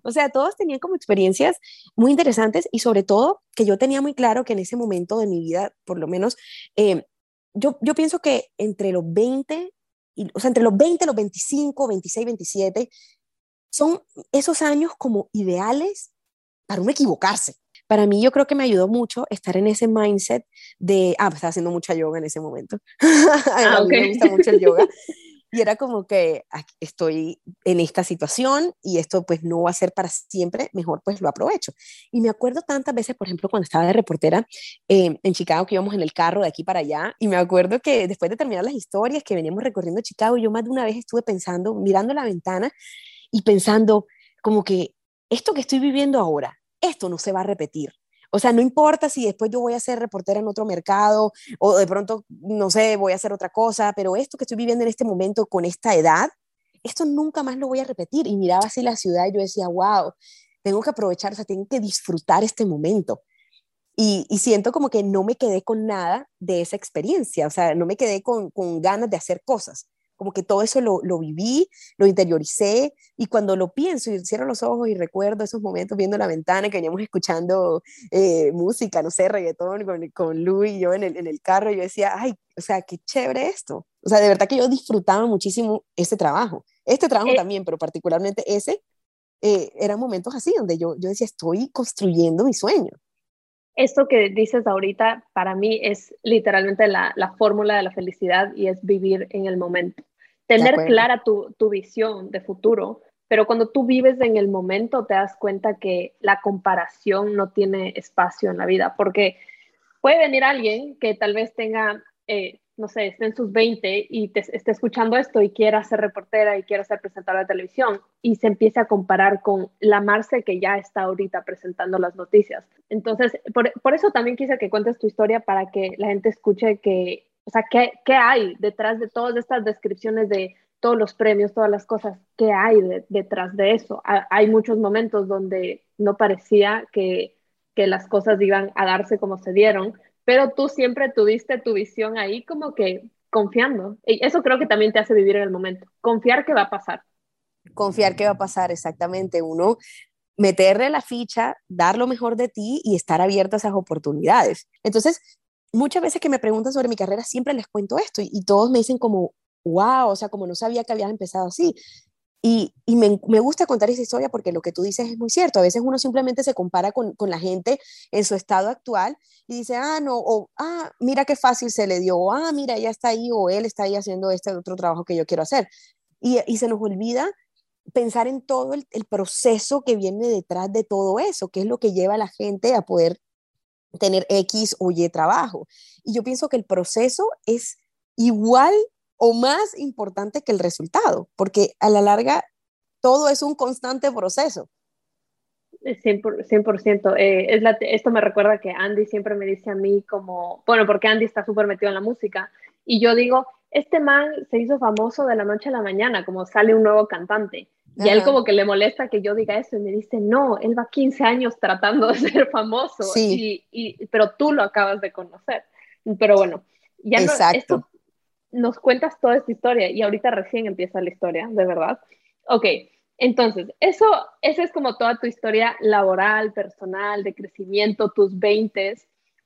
O sea, todos tenían como experiencias muy interesantes y sobre todo que yo tenía muy claro que en ese momento de mi vida, por lo menos, eh, yo, yo pienso que entre los 20, y, o sea, entre los 20, los 25, 26, 27, son esos años como ideales para uno equivocarse. Para mí yo creo que me ayudó mucho estar en ese mindset de, ah, pues, estaba haciendo mucha yoga en ese momento. a ah, mí me gusta mucho el yoga. Y era como que estoy en esta situación y esto pues no va a ser para siempre, mejor pues lo aprovecho. Y me acuerdo tantas veces, por ejemplo, cuando estaba de reportera eh, en Chicago, que íbamos en el carro de aquí para allá, y me acuerdo que después de terminar las historias que veníamos recorriendo Chicago, yo más de una vez estuve pensando, mirando la ventana y pensando como que esto que estoy viviendo ahora, esto no se va a repetir. O sea, no importa si después yo voy a ser reportera en otro mercado o de pronto, no sé, voy a hacer otra cosa, pero esto que estoy viviendo en este momento con esta edad, esto nunca más lo voy a repetir. Y miraba así la ciudad y yo decía, wow, tengo que aprovechar, o sea, tengo que disfrutar este momento. Y, siento como que no me quedé con nada de esa experiencia, o sea, no me quedé con, con ganas de hacer cosas como que todo eso lo, lo, viví, lo interioricé y cuando lo pienso y cierro los ojos y recuerdo esos momentos viendo la ventana que veníamos escuchando eh, música, no sé, reggaetón con, con Lu y yo en el, en el carro, yo decía, ay, o sea, qué chévere esto. O sea, de verdad que yo disfrutaba muchísimo ese trabajo. Este trabajo eh, también, pero particularmente ese, eh, eran momentos así donde yo, yo decía, estoy construyendo mi sueño esto que dices ahorita para mí es literalmente la, la, fórmula de la felicidad y es vivir en el momento tener clara tu, tu visión de futuro, pero cuando tú vives en el momento te das cuenta que la comparación no tiene espacio en la vida, porque puede venir alguien que tal vez tenga, eh, no sé, esté en sus 20 y te, esté escuchando esto y quiera ser reportera y quiera ser presentadora de televisión y se empiece a comparar con la Marce que ya está ahorita presentando las noticias. Entonces, por, por eso también quise que cuentes tu historia para que la gente escuche que o sea, ¿qué, ¿qué, hay detrás de todas estas descripciones de todos los premios, todas las cosas? ¿Qué hay detrás de eso? hay muchos momentos donde no parecía que, que las cosas iban a darse como se dieron, pero tú siempre tuviste tu visión ahí como que confiando. Y eso creo que también te hace vivir en el momento, confiar que va a pasar. Confiar que va a pasar, exactamente. Uno meterle la ficha, dar lo mejor de ti y estar abierto a esas oportunidades. Entonces, muchas veces que me preguntan sobre mi carrera, siempre les cuento esto y, todos me dicen como, wow, o sea, como no sabía que habías empezado así. Y, y me, me, gusta contar esa historia porque lo que tú dices es muy cierto. A veces uno simplemente se compara con, con, la gente en su estado actual y dice, ah, no, o ah, mira qué fácil se le dio, o ah, mira, ella está ahí, o él está ahí haciendo este otro trabajo que yo quiero hacer. Y, y se nos olvida pensar en todo el, el, proceso que viene detrás de todo eso, que es lo que lleva a la gente a poder tener X o Y trabajo. Y yo pienso que el proceso es igual o más importante que el resultado, porque a la larga todo es un constante proceso. 100%. Eh, es esto me recuerda que Andy siempre me dice a mí como, bueno, porque Andy está súper metido en la música, y yo digo, este man se hizo famoso de la noche a la mañana, como sale un nuevo cantante. Y a él como que le molesta que yo diga eso y me dice, no, él va 15 años tratando de ser famoso, sí. y, pero tú lo acabas de conocer. Pero bueno, ya no, esto, nos cuentas toda esta historia y ahorita recién empieza la historia, de verdad. Ok, entonces, eso, esa es como toda tu historia laboral, personal, de crecimiento, tus 20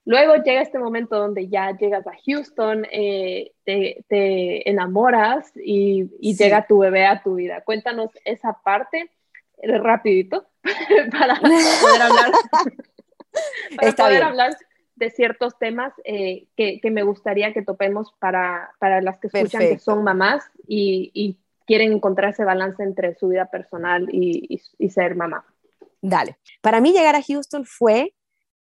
Luego llega este momento donde ya llegas a Houston, eh, te, enamoras y, llega tu bebé a tu vida. Cuéntanos esa parte eh, rapidito para poder hablar, para poder hablar de ciertos temas eh, que, me gustaría que topemos para, para las que escuchan que son mamás y, quieren encontrar ese balance entre su vida personal y ser mamá. Dale. Para mí llegar a Houston fue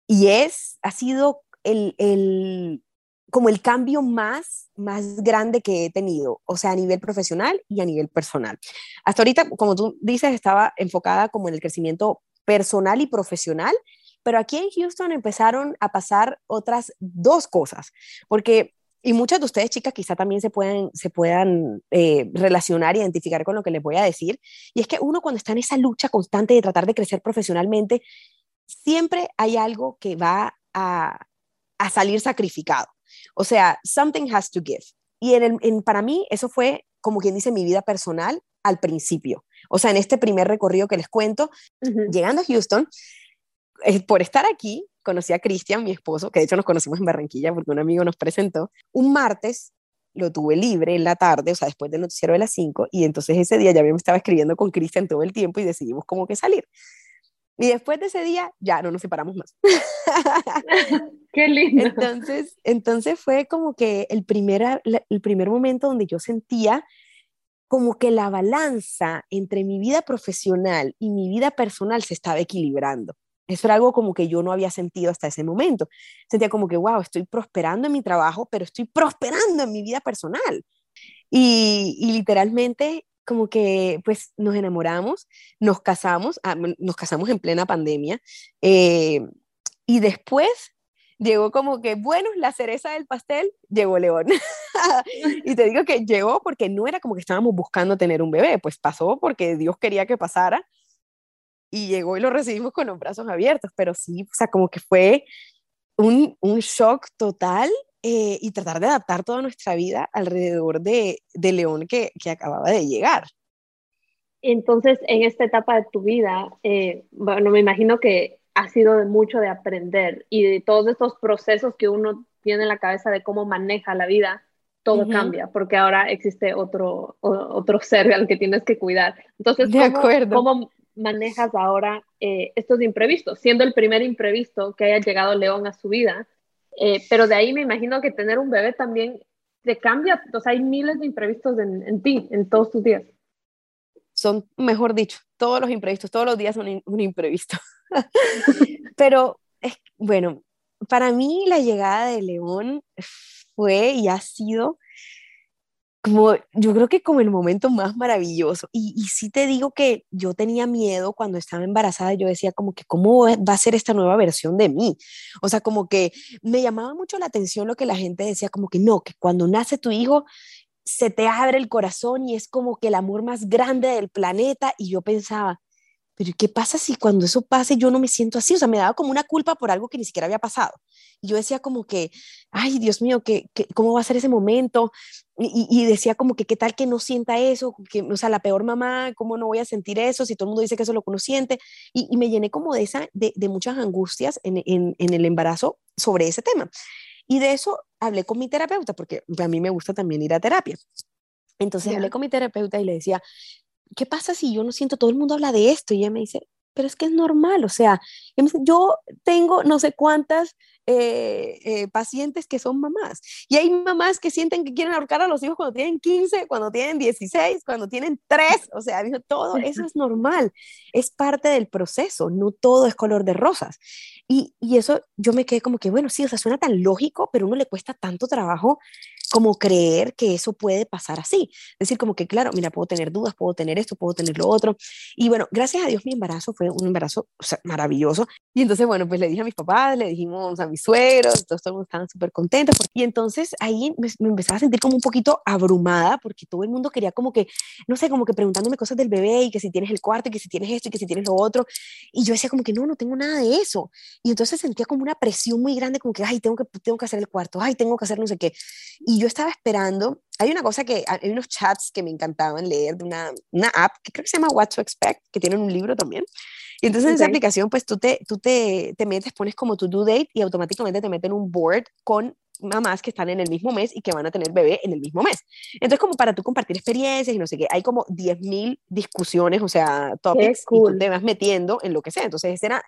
y es, ha sido el, el, como el cambio más, más grande que he tenido, o sea, a nivel profesional y a nivel personal. Hasta ahorita, como tú dices, estaba enfocada como en el crecimiento personal y profesional, pero aquí en Houston empezaron a pasar otras dos cosas, porque, y muchas de ustedes chicas quizá también se puedan, se puedan eh, relacionar, identificar con lo que les voy a decir, y es que uno cuando está en esa lucha constante de tratar de crecer profesionalmente, siempre hay algo que va a, a salir sacrificado. O sea, something has to give. Y en para mí eso fue, como quien dice, mi vida personal al principio. O sea, en este primer recorrido que les cuento, llegando a Houston, eh, por estar aquí, conocí a Cristian, mi esposo, que de hecho nos conocimos en Barranquilla porque un amigo nos presentó. Un martes lo tuve libre en la tarde, o sea, después del noticiero de las 5, y entonces ese día ya me estaba escribiendo con Cristian todo el tiempo y decidimos como que salir. Y después de ese día ya no nos separamos más. Qué lindo. Entonces, entonces fue como que el primer, el primer momento donde yo sentía como que la balanza entre mi vida profesional y mi vida personal se estaba equilibrando. Eso era algo como que yo no había sentido hasta ese momento. Sentía como que, wow, estoy prosperando en mi trabajo, pero estoy prosperando en mi vida personal. Y, y literalmente como que pues nos enamoramos, nos casamos, ah, nos casamos en plena pandemia eh, y después llegó como que, bueno, la cereza del pastel, llegó León. y te digo que llegó porque no era como que estábamos buscando tener un bebé, pues pasó porque Dios quería que pasara y llegó y lo recibimos con los brazos abiertos, pero sí, o sea, como que fue un, un shock total eh, y tratar de adaptar toda nuestra vida alrededor de, de León que, que, acababa de llegar. Entonces, en esta etapa de tu vida, eh, bueno, me imagino que ha sido de mucho de aprender y de todos estos procesos que uno tiene en la cabeza de cómo maneja la vida, todo cambia, porque ahora existe otro, otro ser al que tienes que cuidar. Entonces, ¿cómo, ¿cómo manejas ahora eh, estos imprevistos? Siendo el primer imprevisto que haya llegado León a su vida, eh, pero de ahí me imagino que tener un bebé también te cambia, o sea, hay miles de imprevistos en, ti, en todos tus días. Son, mejor dicho, todos los imprevistos, todos los días son un imprevisto. pero, es, bueno, para mí la llegada de León fue y ha sido como yo creo que como el momento más maravilloso. Y, y sí te digo que yo tenía miedo cuando estaba embarazada, yo decía como que cómo va a ser esta nueva versión de mí. O sea, como que me llamaba mucho la atención lo que la gente decía, como que no, que cuando nace tu hijo se te abre el corazón y es como que el amor más grande del planeta. Y yo pensaba, pero ¿qué pasa si cuando eso pase yo no me siento así? O sea, me daba como una culpa por algo que ni siquiera había pasado. Y yo decía como que, ay, Dios mío, ¿qué, cómo va a ser ese momento? Y, decía como que, ¿qué tal que no sienta eso? Que, o sea, la peor mamá, ¿cómo no voy a sentir eso? Si todo el mundo dice que eso es lo que uno siente. Y, me llené como de, esa, de, muchas angustias en, en, el embarazo sobre ese tema. Y de eso hablé con mi terapeuta, porque a mí me gusta también ir a terapia. Entonces hablé con mi terapeuta y le decía, ¿qué pasa si yo no siento, todo el mundo habla de esto? Y ella me dice, pero es que es normal, o sea, yo tengo no sé cuántas eh, eh, pacientes que son mamás. Y hay mamás que sienten que quieren ahorcar a los hijos cuando tienen 15, cuando tienen 16, cuando tienen 3. O sea, todo eso es normal, es parte del proceso, no todo es color de rosas. Y, y eso yo me quedé como que, bueno, sí, o sea, suena tan lógico, pero a uno le cuesta tanto trabajo como creer que eso puede pasar así. Es decir, como que, claro, mira, puedo tener dudas, puedo tener esto, puedo tener lo otro. Y bueno, gracias a Dios mi embarazo fue un embarazo maravilloso. Y entonces, bueno, pues le dije a mis papás, le dijimos a mis suegros, todos, todos estaban súper contentos. Y entonces ahí me, me, empezaba a sentir como un poquito abrumada porque todo el mundo quería como que, no sé, como que preguntándome cosas del bebé y que si tienes el cuarto y que si tienes esto y que si tienes lo otro. Y yo decía como que no, no tengo nada de eso. Y entonces sentía como una presión muy grande, como que, ay, tengo que, tengo que hacer el cuarto, ay, tengo que hacer no sé qué. Y yo estaba esperando, hay una cosa que, hay unos chats que me encantaban leer de una, una app que creo que se llama What to Expect, que tienen un libro también. Y entonces en esa aplicación, pues tú, te, tú te, te metes, pones como tu due date y automáticamente te meten un board con mamás que están en el mismo mes y que van a tener bebé en el mismo mes. Entonces, como para tú compartir experiencias y no sé qué, hay como 10.000 discusiones, o sea, topics, y tú te vas metiendo en lo que sea. Entonces, ese era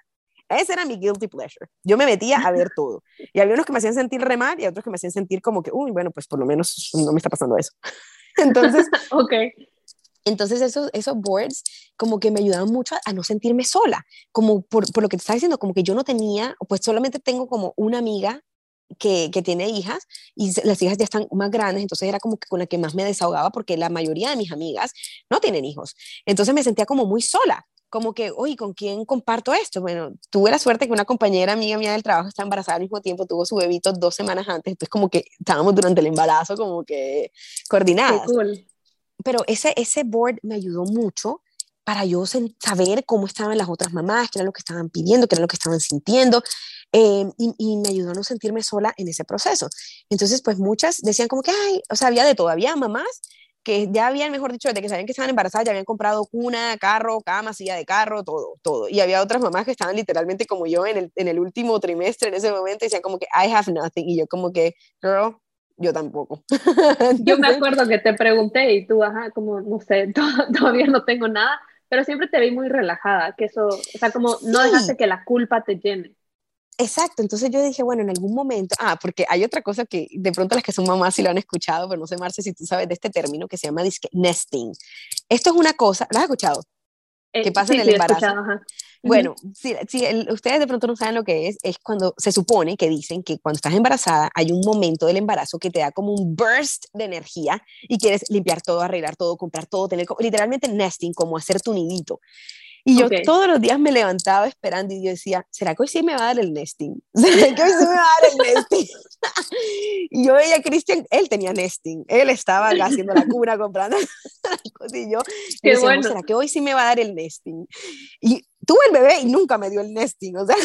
ese era mi guilty pleasure. Yo me metía a ver todo. Y había unos que me hacían sentir re mal y otros que me hacían sentir como que, uy, bueno, pues por lo menos no me está pasando eso. Entonces, ok. Entonces esos, esos boards como que me ayudaban mucho a, no sentirme sola, como por, por, lo que te estaba diciendo, como que yo no tenía, pues solamente tengo como una amiga que, que, tiene hijas y las hijas ya están más grandes, entonces era como que con la que más me desahogaba porque la mayoría de mis amigas no tienen hijos. Entonces me sentía como muy sola, como que, oye, ¿con quién comparto esto? Bueno, tuve la suerte que una compañera amiga mía del trabajo está embarazada al mismo tiempo, tuvo su bebito dos semanas antes, entonces como que estábamos durante el embarazo como que coordinadas. cool. Pero ese, ese board me ayudó mucho para yo saber cómo estaban las otras mamás, qué era lo que estaban pidiendo, qué era lo que estaban sintiendo. Em, y, me ayudó a no sentirme sola en ese proceso. Entonces, pues muchas decían como que, ay, o sea, había de todo, había mamás que ya habían, mejor dicho, desde que sabían que estaban embarazadas, ya habían comprado cuna, carro, cama, silla de carro, todo, todo. Y había otras mamás que estaban literalmente como yo en el, en el último trimestre en ese momento y decían como que, I have nothing. Y yo como que, girl, yo tampoco. yo me acuerdo que te pregunté y tú, ajá, como, no sé, todavía no tengo nada, pero siempre te vi muy relajada, que eso, o sea, como no dejaste que la culpa te llene. Exacto, entonces yo dije, bueno, en algún momento, ah, porque hay otra cosa que de pronto las que son mamás sí lo han escuchado, pero no sé, Marce, si tú sabes de este término que se llama nesting. Esto es una cosa, ¿lo has escuchado? Eh, que pasa en el embarazo. Bueno, si, si ustedes de pronto no saben lo que es, es cuando se supone que dicen que cuando estás embarazada hay un momento del embarazo que te da como un burst de energía y quieres limpiar todo, arreglar todo, comprar todo, tener literalmente nesting, como hacer tu nidito. Y yo todos los días me levantaba esperando y yo decía, ¿será que hoy sí me va a dar el nesting? ¿Será que hoy sí me va a dar el nesting? y yo veía a Cristian, él tenía nesting, él estaba haciendo la cuna, comprando cosas y yo, y decía, bueno. ¿será que hoy sí me va a dar el nesting? Y tuve el bebé y nunca me dio el nesting, o sea,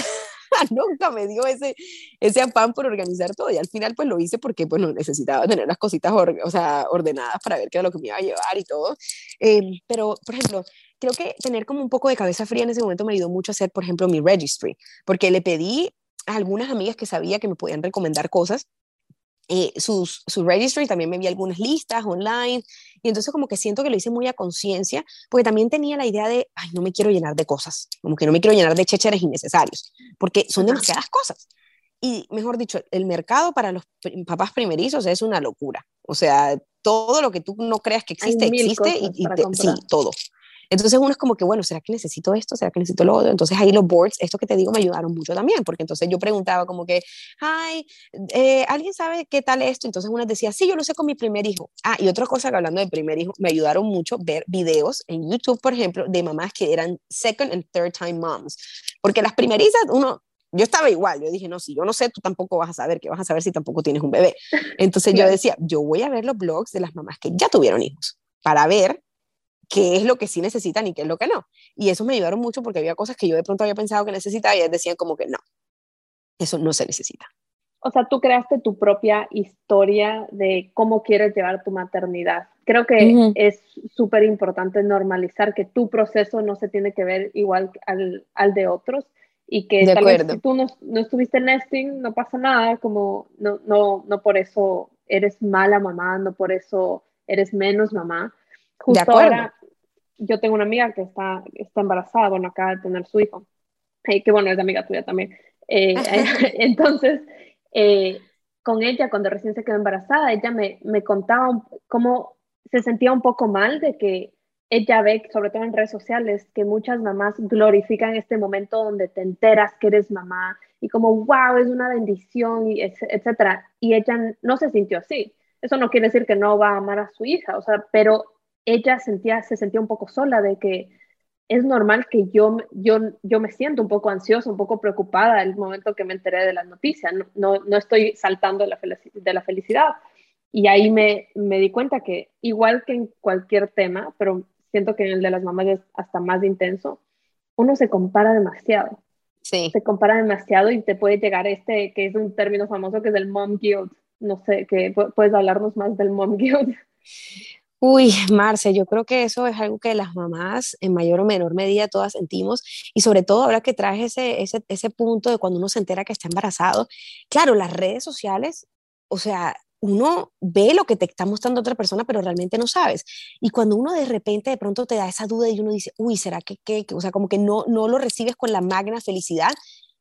nunca me dio ese, ese afán por organizar todo y al final pues lo hice porque pues necesitaba tener las cositas o sea, ordenadas para ver qué era lo que me iba a llevar y todo. Eh, pero, por ejemplo, creo que tener como un poco de cabeza fría en ese momento me ayudó mucho a hacer, por ejemplo, mi registry, porque le pedí a algunas amigas que sabía que me podían recomendar cosas eh, sus, su registry, también me vi algunas listas online, y entonces como que siento que lo hice muy a conciencia, porque también tenía la idea de, ay, no me quiero llenar de cosas, como que no me quiero llenar de chécheres innecesarios, porque son demasiadas cosas. Y mejor dicho, el mercado para los papás primerizos es una locura. O sea, todo lo que tú no creas que existe, existe y, y sí, todo. Entonces uno es como que, bueno, ¿será que necesito esto? ¿Será que necesito lo otro? Entonces ahí los boards, esto que te digo, me ayudaron mucho también, porque entonces yo preguntaba como que, ay, eh, ¿alguien sabe qué tal esto? Entonces una decía, sí, yo lo sé con mi primer hijo. Ah, y otra cosa que hablando de primer hijo, me ayudaron mucho ver videos en YouTube, por ejemplo, de mamás que eran second and third time moms, porque las primerizas, uno, yo estaba igual, yo dije, no, si yo no sé, tú tampoco vas a saber, que vas a saber si tampoco tienes un bebé. Entonces yo decía, yo voy a ver los blogs de las mamás que ya tuvieron hijos para ver qué es lo que sí necesitan y qué es lo que no. Y eso me ayudaron mucho porque había cosas que yo de pronto había pensado que necesitaba y ellas decían como que no, eso no se necesita. O sea, tú creaste tu propia historia de cómo quieres llevar tu maternidad. Creo que es súper importante normalizar que tu proceso no se tiene que ver igual al, al de otros y que tal vez si tú no, no, estuviste nesting, no pasa nada, como no, no, no por eso eres mala mamá, no por eso eres menos mamá. Justo ahora yo tengo una amiga que está, está embarazada, bueno, acaba de tener su hijo, eh, que bueno, es amiga tuya también. Eh, entonces, eh, con ella, cuando recién se quedó embarazada, ella me, me contaba cómo se sentía un poco mal de que ella ve, sobre todo en redes sociales, que muchas mamás glorifican este momento donde te enteras que eres mamá y como, wow, es una bendición, y etcétera. Y ella no se sintió así. Eso no quiere decir que no va a amar a su hija, o sea, pero ella sentía, se sentía un poco sola de que es normal que yo, yo, yo me siento un poco ansiosa, un poco preocupada el momento que me enteré de la noticia. No, no, no estoy saltando de la, de la felicidad. Y ahí me, me, di cuenta que igual que en cualquier tema, pero siento que en el de las mamás es hasta más intenso, uno se compara demasiado. Sí. Se compara demasiado y te puede llegar este, que es un término famoso que es el mom guilt. No sé, que puedes hablarnos más del mom guilt. Uy, Marce, yo creo que eso es algo que las mamás en mayor o menor medida todas sentimos y sobre todo ahora que traes ese, ese, ese punto de cuando uno se entera que está embarazado, claro, las redes sociales, o sea, uno ve lo que te está mostrando otra persona, pero realmente no sabes. Y cuando uno de repente de pronto te da esa duda y uno dice, uy, ¿será que qué? O sea, como que no, no lo recibes con la magna felicidad,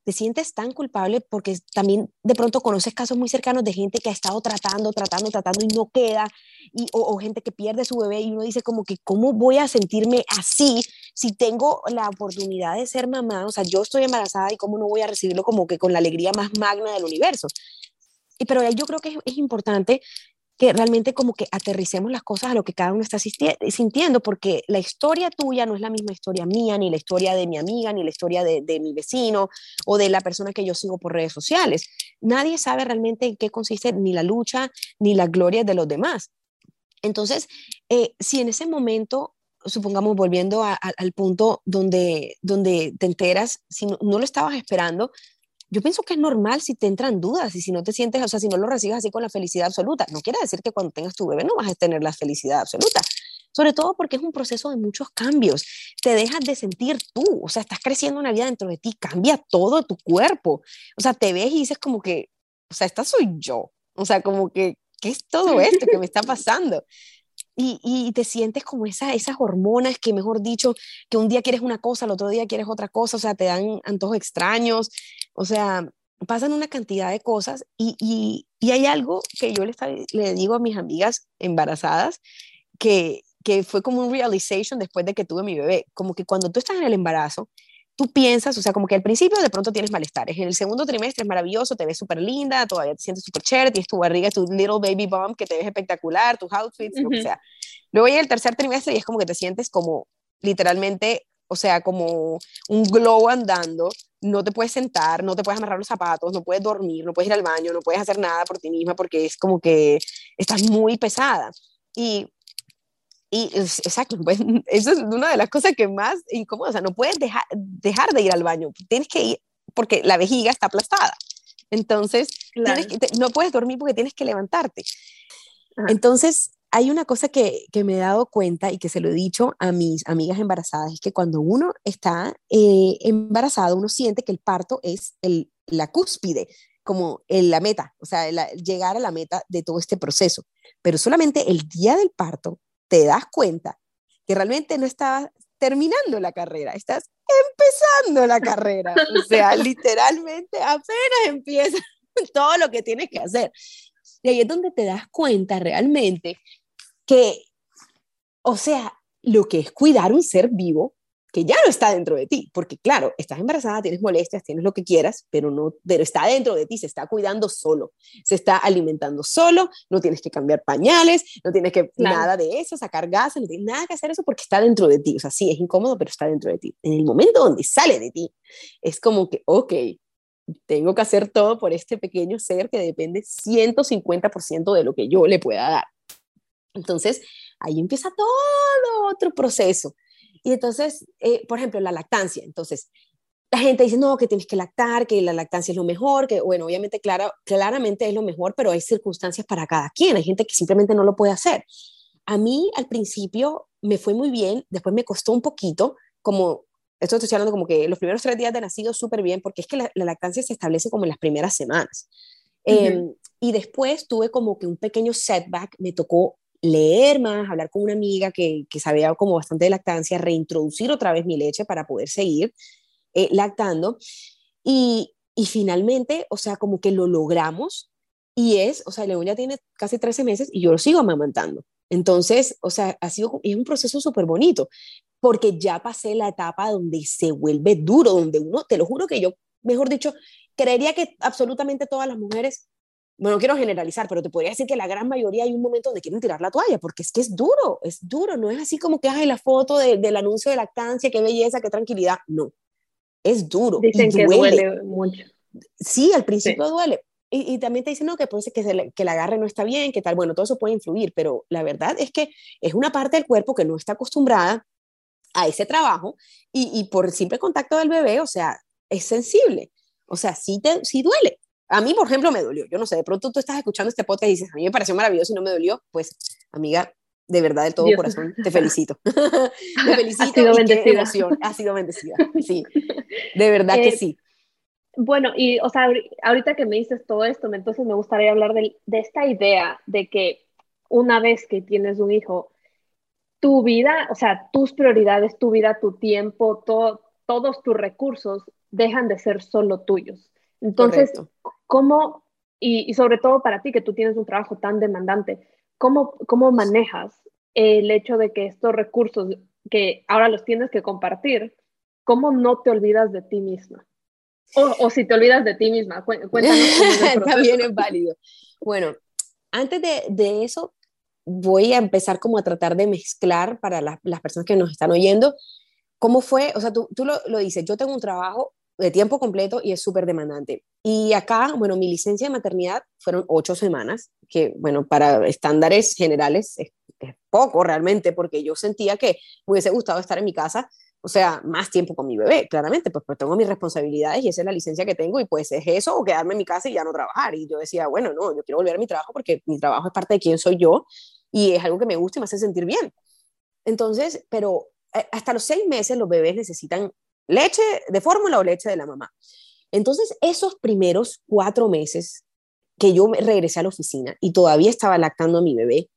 te sientes tan culpable porque también de pronto conoces casos muy cercanos de gente que ha estado tratando, tratando, tratando y no queda, y, o, gente que pierde su bebé y uno dice como que, ¿cómo voy a sentirme así si tengo la oportunidad de ser mamá? O sea, yo estoy embarazada y cómo no voy a recibirlo como que con la alegría más magna del universo. Y, pero yo creo que es, es importante que realmente como que aterricemos las cosas a lo que cada uno está sintiendo, porque la historia tuya no es la misma historia mía, ni la historia de mi amiga, ni la historia de, de, mi vecino o de la persona que yo sigo por redes sociales. Nadie sabe realmente en qué consiste ni la lucha ni la gloria de los demás. Entonces, eh, si en ese momento, supongamos volviendo al punto donde, donde te enteras, si no, no lo estabas esperando, yo pienso que es normal si te entran dudas y si no te sientes, o sea, si no lo recibes así con la felicidad absoluta. No quiere decir que cuando tengas tu bebé no vas a tener la felicidad absoluta. Sobre todo porque es un proceso de muchos cambios. Te dejas de sentir tú, o sea, estás creciendo una vida dentro de ti, cambia todo tu cuerpo. O sea, te ves y dices como que, o sea, esta soy yo. O sea, como que, ¿qué es todo esto que me está pasando? Y, y, te sientes como esa, esas hormonas que, mejor dicho, que un día quieres una cosa, el otro día quieres otra cosa, o sea, te dan antojos extraños, o sea, pasan una cantidad de cosas y, y, y hay algo que yo le, le, digo a mis amigas embarazadas que, que fue como un realization después de que tuve mi bebé, como que cuando tú estás en el embarazo, tú piensas, o sea, como que al principio de pronto tienes malestares, en el segundo trimestre es maravilloso, te ves súper linda, todavía te sientes súper chévere, tienes tu barriga, tu little baby bump que te ves espectacular, tus outfits, lo que sea. Luego llega el tercer trimestre y es como que te sientes como literalmente, o sea, como un glow andando, no te puedes sentar, no te puedes amarrar los zapatos, no puedes dormir, no puedes ir al baño, no puedes hacer nada por ti misma porque es como que estás muy pesada. Y, y exacto, pues, eso es una de las cosas que más incómoda, o sea, no puedes dejar, dejar de ir al baño, tienes que ir porque la vejiga está aplastada. Entonces, no puedes dormir porque tienes que levantarte. Entonces, hay una cosa que, que, me he dado cuenta y que se lo he dicho a mis amigas embarazadas, es que cuando uno está eh, embarazado, uno siente que el parto es el, la cúspide, como el, la meta, o sea, llegar a la meta de todo este proceso. Pero solamente el día del parto te das cuenta que realmente no estabas terminando la carrera, estás empezando la carrera. O sea, literalmente apenas empieza todo lo que tienes que hacer. Y ahí es donde te das cuenta realmente que, o sea, lo que es cuidar un ser vivo que ya no está dentro de ti, porque claro, estás embarazada, tienes molestias, tienes lo que quieras, pero no, pero está dentro de ti, se está cuidando solo, se está alimentando solo, no tienes que cambiar pañales, no tienes que nada de eso, sacar gas, no tienes nada que hacer eso porque está dentro de ti, o sea, sí, es incómodo, pero está dentro de ti. En el momento donde sale de ti, es como que, ok, tengo que hacer todo por este pequeño ser que depende 150% de lo que yo le pueda dar. Entonces, ahí empieza todo otro proceso. Y entonces, eh, por ejemplo, la lactancia. Entonces, la gente dice, no, que tienes que lactar, que la lactancia es lo mejor, que bueno, obviamente, clara, claramente es lo mejor, pero hay circunstancias para cada quien. Hay gente que simplemente no lo puede hacer. A mí al principio me fue muy bien, después me costó un poquito, como, esto estoy hablando como que los primeros tres días de nacido súper bien, porque es que la, lactancia se establece como en las primeras semanas. Em, y después tuve como que un pequeño setback, me tocó leer más, hablar con una amiga que, que sabía como bastante de lactancia, reintroducir otra vez mi leche para poder seguir eh, lactando. Y, y, finalmente, o sea, como que lo logramos y es, o sea, León ya tiene casi 13 meses y yo lo sigo amamantando. Entonces, o sea, ha sido, es un proceso súper bonito porque ya pasé la etapa donde se vuelve duro, donde uno, te lo juro que yo, mejor dicho, creería que absolutamente todas las mujeres no quiero generalizar, pero te podría decir que la gran mayoría hay un momento donde quieren tirar la toalla, porque es que es duro, es duro, no es así como que hay la foto del anuncio de lactancia, qué belleza, qué tranquilidad, no, es duro. Dicen que duele mucho. Sí, al principio duele. Y, también te dicen, no, que, pues, que, se que la agarre no está bien, que tal, bueno, todo eso puede influir, pero la verdad es que es una parte del cuerpo que no está acostumbrada a ese trabajo y, y por simple contacto del bebé, o sea, es sensible, o sea, sí, te, sí duele, a mí, por ejemplo, me dolió. Yo no sé, de pronto tú estás escuchando este podcast y dices, a mí me pareció maravilloso y no me dolió. Pues, amiga, de verdad, de todo corazón, te felicito. te felicito. Ha sido bendecida. Ha sido bendecida, sí. De verdad que eh, sí. Bueno, y, o sea, ahorita que me dices todo esto, entonces me gustaría hablar de, de esta idea de que una vez que tienes un hijo, tu vida, o sea, tus prioridades, tu vida, tu tiempo, todo, todos tus recursos dejan de ser solo tuyos. Entonces, ¿cómo, y, sobre todo para ti que tú tienes un trabajo tan demandante, ¿cómo, cómo manejas el hecho de que estos recursos que ahora los tienes que compartir, cómo no te olvidas de ti misma? O, si te olvidas de ti misma, cuéntanos. También es válido. Bueno, antes de, de, eso, voy a empezar como a tratar de mezclar para las personas que nos están oyendo, cómo fue, o sea, tú, tú lo, lo dices, yo tengo un trabajo de tiempo completo y es súper demandante. Y acá, bueno, mi licencia de maternidad fueron ocho semanas, que, bueno, para estándares generales es, poco realmente, porque yo sentía que me hubiese gustado estar en mi casa, o sea, más tiempo con mi bebé, claramente, pues, pues tengo mis responsabilidades y esa es la licencia que tengo y pues es eso o quedarme en mi casa y ya no trabajar. Y yo decía, bueno, no, yo quiero volver a mi trabajo porque mi trabajo es parte de quién soy yo y es algo que me gusta y me hace sentir bien. Entonces, pero eh, hasta los seis meses los bebés necesitan leche de fórmula o leche de la mamá. Entonces, esos primeros cuatro meses que yo regresé a la oficina y todavía estaba lactando a mi bebé,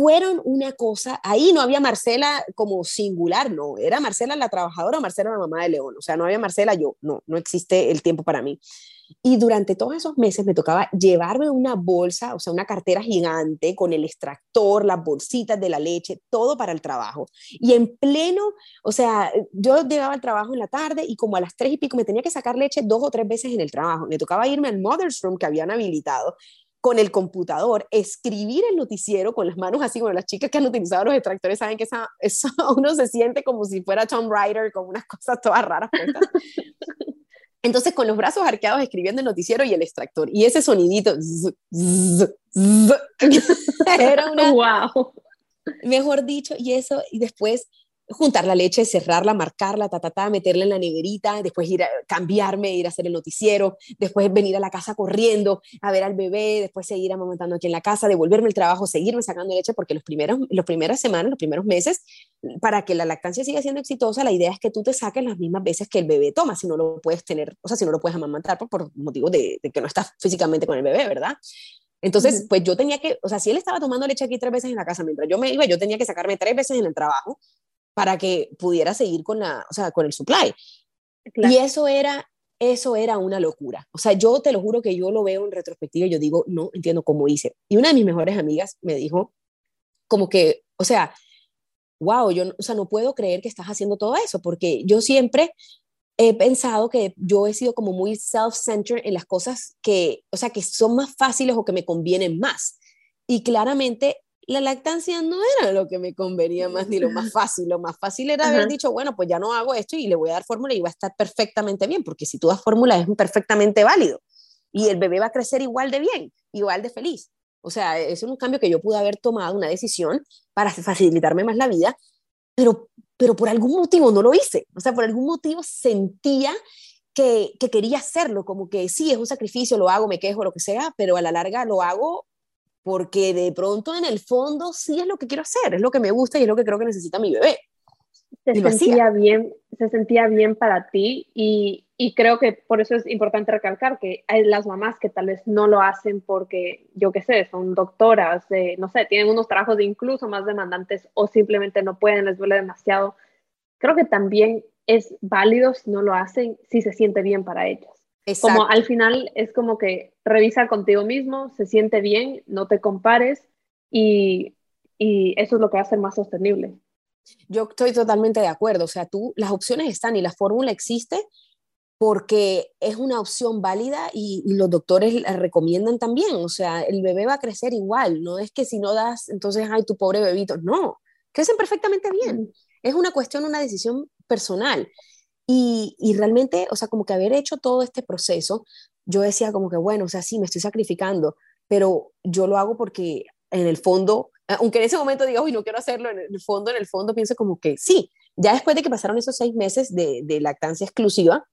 fueron una cosa, ahí no había Marcela como singular, no, era Marcela la trabajadora, Marcela la mamá de León, o sea, no había Marcela yo, no, no existe el tiempo para mí. Y durante todos esos meses me tocaba llevarme una bolsa, o sea, una cartera gigante con el extractor, las bolsitas de la leche, todo para el trabajo. Y en pleno, o sea, yo llegaba al trabajo en la tarde y como a las tres y pico me tenía que sacar leche dos o tres veces en el trabajo. Me tocaba irme al Mother's Room que habían habilitado con el computador, escribir el noticiero con las manos así, bueno, las chicas que han utilizado los extractores saben que esa, eso uno se siente como si fuera Tom Rider con unas cosas todas raras Entonces, con los brazos arqueados escribiendo el noticiero y el extractor. Y ese sonidito. era una. ¡Wow! Mejor dicho, y eso, y después juntar la leche, cerrarla, marcarla, ta, ta, ta, meterla en la negrita, después ir a cambiarme, ir a hacer el noticiero, después venir a la casa corriendo a ver al bebé, después seguir amamantando aquí en la casa, devolverme el trabajo, seguirme sacando leche, porque los primeros, los primeras semanas, los primeros meses, para que la lactancia siga siendo exitosa, la idea es que tú te saques las mismas veces que el bebé toma, si no lo puedes tener, o sea, si no lo puedes amamantar por, por motivos de, de que no estás físicamente con el bebé, ¿verdad? Entonces, pues yo tenía que, o sea, si él estaba tomando leche aquí tres veces en la casa mientras yo me iba, yo tenía que sacarme tres veces en el trabajo para que pudiera seguir con, la, o sea, con el supply. Y eso era, eso era una locura. O sea, yo te lo juro que yo lo veo en retrospectiva y yo digo, no entiendo cómo hice. Y una de mis mejores amigas me dijo, como que, o sea, wow, yo o sea, no puedo creer que estás haciendo todo eso, porque yo siempre he pensado que yo he sido como muy self-centered en las cosas que, o sea, que son más fáciles o que me convienen más. Y claramente la lactancia no era lo que me convenía más ni lo más fácil. Lo más fácil era haber dicho, bueno, pues ya no hago esto y le voy a dar fórmula y va a estar perfectamente bien, porque si tú das fórmula es perfectamente válido y el bebé va a crecer igual de bien, igual de feliz. O sea, es un cambio que yo pude haber tomado, una decisión para facilitarme más la vida, pero, pero por algún motivo no lo hice. O sea, por algún motivo sentía que, que, quería hacerlo, como que sí, es un sacrificio, lo hago, me quejo, lo que sea, pero a la larga lo hago porque de pronto en el fondo sí es lo que quiero hacer, es lo que me gusta y es lo que creo que necesita mi bebé. Se sentía bien, se sentía bien para ti y, y, creo que por eso es importante recalcar que hay las mamás que tal vez no lo hacen porque, yo qué sé, son doctoras, no sé, tienen unos trabajos incluso más demandantes o simplemente no pueden, les duele demasiado. Creo que también es válido si no lo hacen, si se siente bien para ellas. Como al final es como que revisa contigo mismo, se siente bien, no te compares y, y eso es lo que va a ser más sostenible. Yo estoy totalmente de acuerdo, o sea, tú, las opciones están y la fórmula existe porque es una opción válida y, los doctores la recomiendan también, o sea, el bebé va a crecer igual, no es que si no das, entonces, ay, tu pobre bebito, no, crecen perfectamente bien, es una cuestión, una decisión personal. Y, realmente, o sea, como que haber hecho todo este proceso, yo decía como que, bueno, o sea, sí, me estoy sacrificando, pero yo lo hago porque en el fondo, aunque en ese momento diga, uy, no quiero hacerlo, en el fondo, en el fondo pienso como que sí, ya después de que pasaron esos seis meses de, lactancia exclusiva,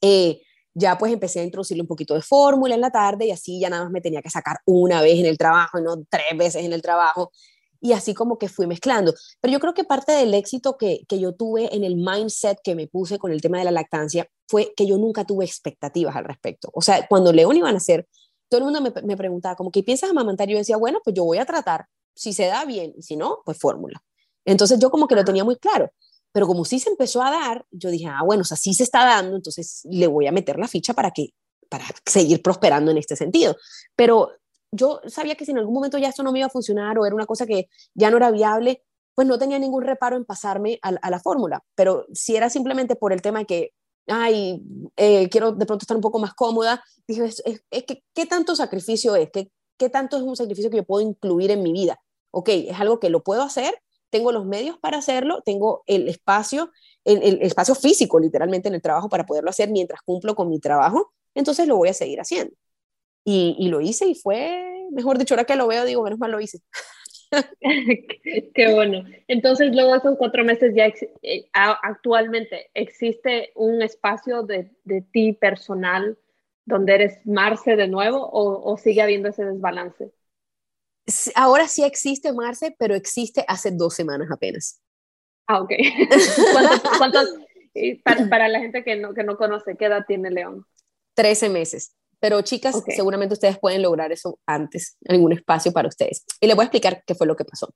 eh, ya pues empecé a introducirle un poquito de fórmula en la tarde y así ya nada más me tenía que sacar una vez en el trabajo no tres veces en el trabajo y así como que fui mezclando. Pero yo creo que parte del éxito que, que, yo tuve en el mindset que me puse con el tema de la lactancia fue que yo nunca tuve expectativas al respecto. O sea, cuando León iba a nacer, todo el mundo me, me preguntaba, como, ¿qué piensas amamantar? Y yo decía, bueno, pues yo voy a tratar, si se da bien, y si no, pues fórmula. Entonces yo como que lo tenía muy claro. Pero como sí se empezó a dar, yo dije, ah, bueno, o sea, sí se está dando, entonces le voy a meter la ficha para que para seguir prosperando en este sentido. Pero yo sabía que si en algún momento ya esto no me iba a funcionar o era una cosa que ya no era viable, pues no tenía ningún reparo en pasarme a, la fórmula. Pero si era simplemente por el tema de que, ay, eh, quiero de pronto estar un poco más cómoda, dije, es, que, ¿qué tanto sacrificio es? ¿Qué, ¿Qué tanto es un sacrificio que yo puedo incluir en mi vida? Ok, es algo que lo puedo hacer, tengo los medios para hacerlo, tengo el espacio, el, el, espacio físico literalmente en el trabajo para poderlo hacer mientras cumplo con mi trabajo, entonces lo voy a seguir haciendo. Y, y lo hice y fue, mejor dicho, ahora que lo veo, digo, menos mal lo hice. Qué bueno. Entonces, luego de esos cuatro meses, ya eh, actualmente existe un espacio de, de, ti personal donde eres Marce de nuevo o, o sigue habiendo ese desbalance? Ahora sí existe Marce, pero existe hace dos semanas apenas. Ah, ok. ¿Cuántos, para, para, la gente que no, que no conoce, ¿qué edad tiene León? 13 meses. Pero chicas, seguramente ustedes pueden lograr eso antes, en algún espacio para ustedes. Y les voy a explicar qué fue lo que pasó.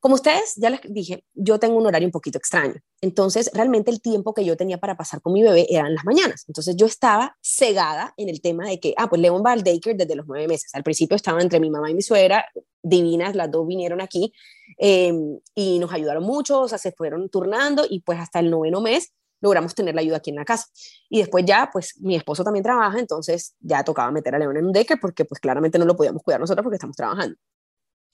Como ustedes, ya les dije, yo tengo un horario un poquito extraño. Entonces, realmente el tiempo que yo tenía para pasar con mi bebé eran las mañanas. Entonces, yo estaba cegada en el tema de que, ah, pues León va al daycare desde los nueve meses. Al principio estaba entre mi mamá y mi suegra, divinas, las dos vinieron aquí em, y nos ayudaron mucho, o sea, se fueron turnando y pues hasta el noveno mes logramos tener la ayuda aquí en la casa. Y después ya, pues mi esposo también trabaja, entonces ya tocaba meter a León en un daycare porque pues claramente no lo podíamos cuidar nosotros porque estamos trabajando.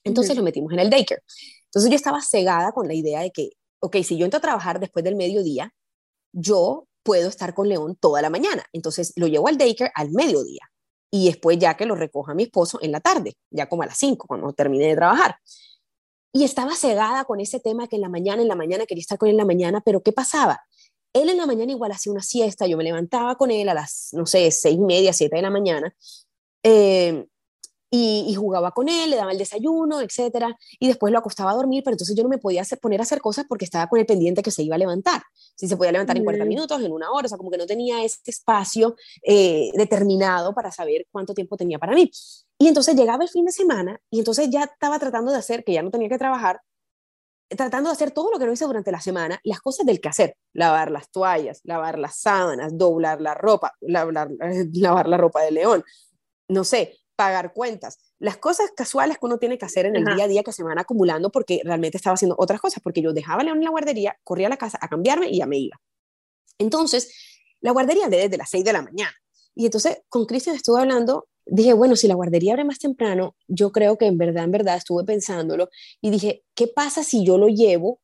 Entonces lo metimos en el daycare. Entonces yo estaba cegada con la idea de que, ok, si yo entro a trabajar después del mediodía, yo puedo estar con León toda la mañana. Entonces lo llevo al daycare al mediodía y después ya que lo recoja mi esposo en la tarde, ya como a las 5, cuando termine de trabajar. Y estaba cegada con ese tema que en la mañana, en la mañana quería estar con él en la mañana, pero ¿qué pasaba? Él en la mañana igual hacía una siesta, yo me levantaba con él a las, no sé, seis y media, siete de la mañana, eh, y, jugaba con él, le daba el desayuno, etcétera, y después lo acostaba a dormir, pero entonces yo no me podía hacer, poner a hacer cosas porque estaba con el pendiente que se iba a levantar. Si se podía levantar en 40 mm. minutos, en una hora, o sea, como que no tenía este espacio eh, determinado para saber cuánto tiempo tenía para mí. Y entonces llegaba el fin de semana y entonces ya estaba tratando de hacer, que ya no tenía que trabajar, tratando de hacer todo lo que no hice durante la semana, las cosas del que hacer, lavar las toallas, lavar las sábanas, doblar la ropa, lavar, lavar la ropa de león, no sé, pagar cuentas, las cosas casuales que uno tiene que hacer en el día a día que se van acumulando porque realmente estaba haciendo otras cosas, porque yo dejaba a León en la guardería, corría a la casa a cambiarme y ya me iba. Entonces, la guardería de desde las 6 de la mañana. Y entonces con Cristian estuve hablando, dije, bueno, si la guardería abre más temprano, yo creo que en verdad, en verdad estuve pensándolo y dije, ¿qué pasa si yo lo llevo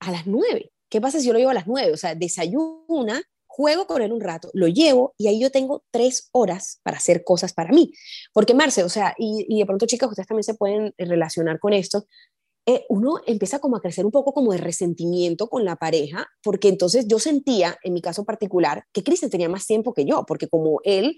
a las 9? ¿Qué pasa si yo lo llevo a las 9? O sea, desayuna, juego con él un rato, lo llevo y ahí yo tengo tres horas para hacer cosas para mí. Porque Marce, o sea, y, de pronto chicas, ustedes también se pueden relacionar con esto, eh, uno empieza como a crecer un poco como de resentimiento con la pareja, porque entonces yo sentía, en mi caso particular, que Cristian tenía más tiempo que yo, porque como él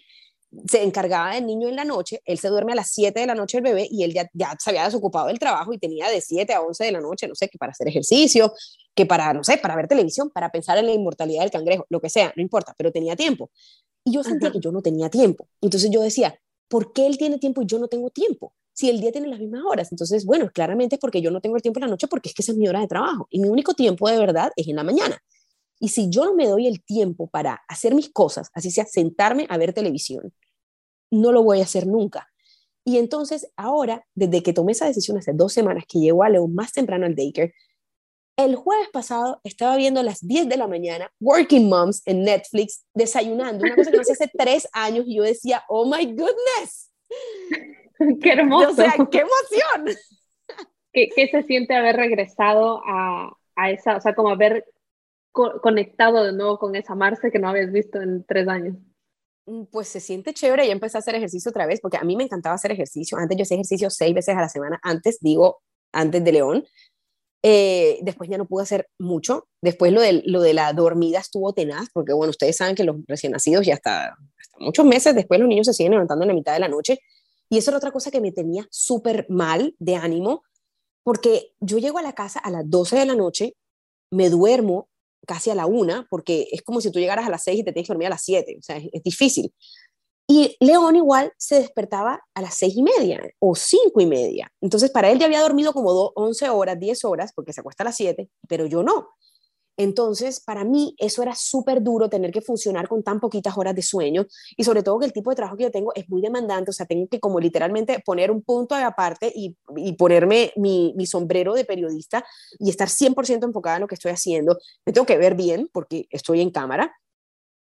se encargaba del niño en la noche, él se duerme a las 7 de la noche el bebé y él ya, ya se había desocupado del trabajo y tenía de 7 a 11 de la noche, no sé, que para hacer ejercicio, que para, no sé, para ver televisión, para pensar en la inmortalidad del cangrejo, lo que sea, no importa, pero tenía tiempo. Y yo sentía que yo no tenía tiempo. Entonces yo decía, ¿por qué él tiene tiempo y yo no tengo tiempo? Si el día tiene las mismas horas. Entonces, bueno, claramente es porque yo no tengo el tiempo en la noche porque es que esa es mi hora de trabajo y mi único tiempo de verdad es en la mañana. Y si yo no me doy el tiempo para hacer mis cosas, así sea sentarme a ver televisión, no lo voy a hacer nunca. Y entonces ahora, desde que tomé esa decisión hace dos semanas que llego a León más temprano al daycare, el jueves pasado estaba viendo a las 10 de la mañana Working Moms en Netflix, desayunando, una cosa que no hace hace tres años, y yo decía, oh my goodness. Qué hermoso. O sea, qué emoción. ¿Qué, qué se siente haber regresado a, a, esa, o sea, como haber conectado de nuevo con esa Marce que no habías visto en tres años? Mm, pues se siente chévere, ya empecé a hacer ejercicio otra vez, porque a mí me encantaba hacer ejercicio. Antes yo hacía ejercicio seis veces a la semana, antes digo, antes de León. Eh, después ya no pude hacer mucho. Después lo de, lo de la dormida estuvo tenaz, porque bueno, ustedes saben que los recién nacidos ya hasta, hasta muchos meses después los niños se siguen levantando en la mitad de la noche. Y eso era otra cosa que me tenía súper mal de ánimo, porque yo llego a la casa a las 12 de la noche, me duermo casi a la una, porque es como si tú llegaras a las seis y te tienes que dormir a las siete, o sea, es, difícil. Y León igual se despertaba a las seis y media o cinco y media. Entonces, para él ya había dormido como 11 horas, 10 horas, porque se acuesta a las siete, pero yo no. Entonces, para mí eso era súper duro tener que funcionar con tan poquitas horas de sueño y sobre todo que el tipo de trabajo que yo tengo es muy demandante, o sea, tengo que como literalmente poner un punto de aparte y, ponerme mi, mi, sombrero de periodista y estar 100% enfocada en lo que estoy haciendo. Me tengo que ver bien porque estoy en cámara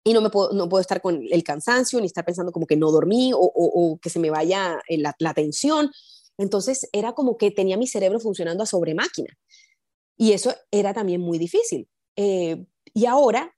y no, me puedo, no puedo estar con el cansancio ni estar pensando como que no dormí o, o, que se me vaya la, la atención. Entonces era como que tenía mi cerebro funcionando a sobre máquina. Y eso era también muy difícil. Eh, y ahora,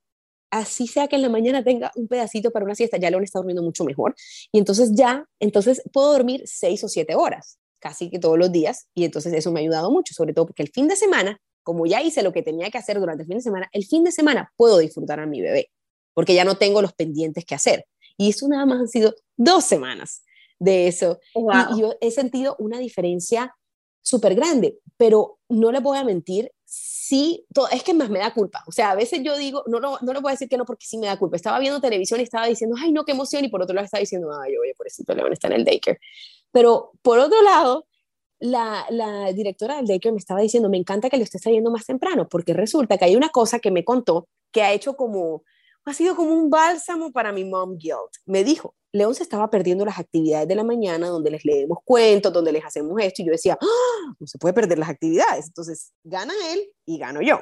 así sea que en la mañana tenga un pedacito para una siesta, ya León está durmiendo mucho mejor. Y entonces ya, entonces puedo dormir seis o siete horas, casi que todos los días. Y entonces eso me ha ayudado mucho, sobre todo porque el fin de semana, como ya hice lo que tenía que hacer durante el fin de semana, el fin de semana puedo disfrutar a mi bebé, porque ya no tengo los pendientes que hacer. Y eso nada más han sido dos semanas de eso. Y, yo he sentido una diferencia súper grande, pero no le voy a mentir, sí, todo, es que más me da culpa. O sea, a veces yo digo, no, no, no le a decir que no porque sí me da culpa. Estaba viendo televisión y estaba diciendo, ay, no, qué emoción. Y por otro lado estaba diciendo, ay, oye, pobrecito León está en el daycare. Pero por otro lado, la, la, directora del daycare me estaba diciendo, me encanta que lo estés trayendo más temprano, porque resulta que hay una cosa que me contó que ha hecho como, ha sido como un bálsamo para mi mom guilt. Me dijo, León se estaba perdiendo las actividades de la mañana donde les leemos cuentos, donde les hacemos esto, y yo decía, ¡Ah! no se puede perder las actividades, entonces gana él y gano yo.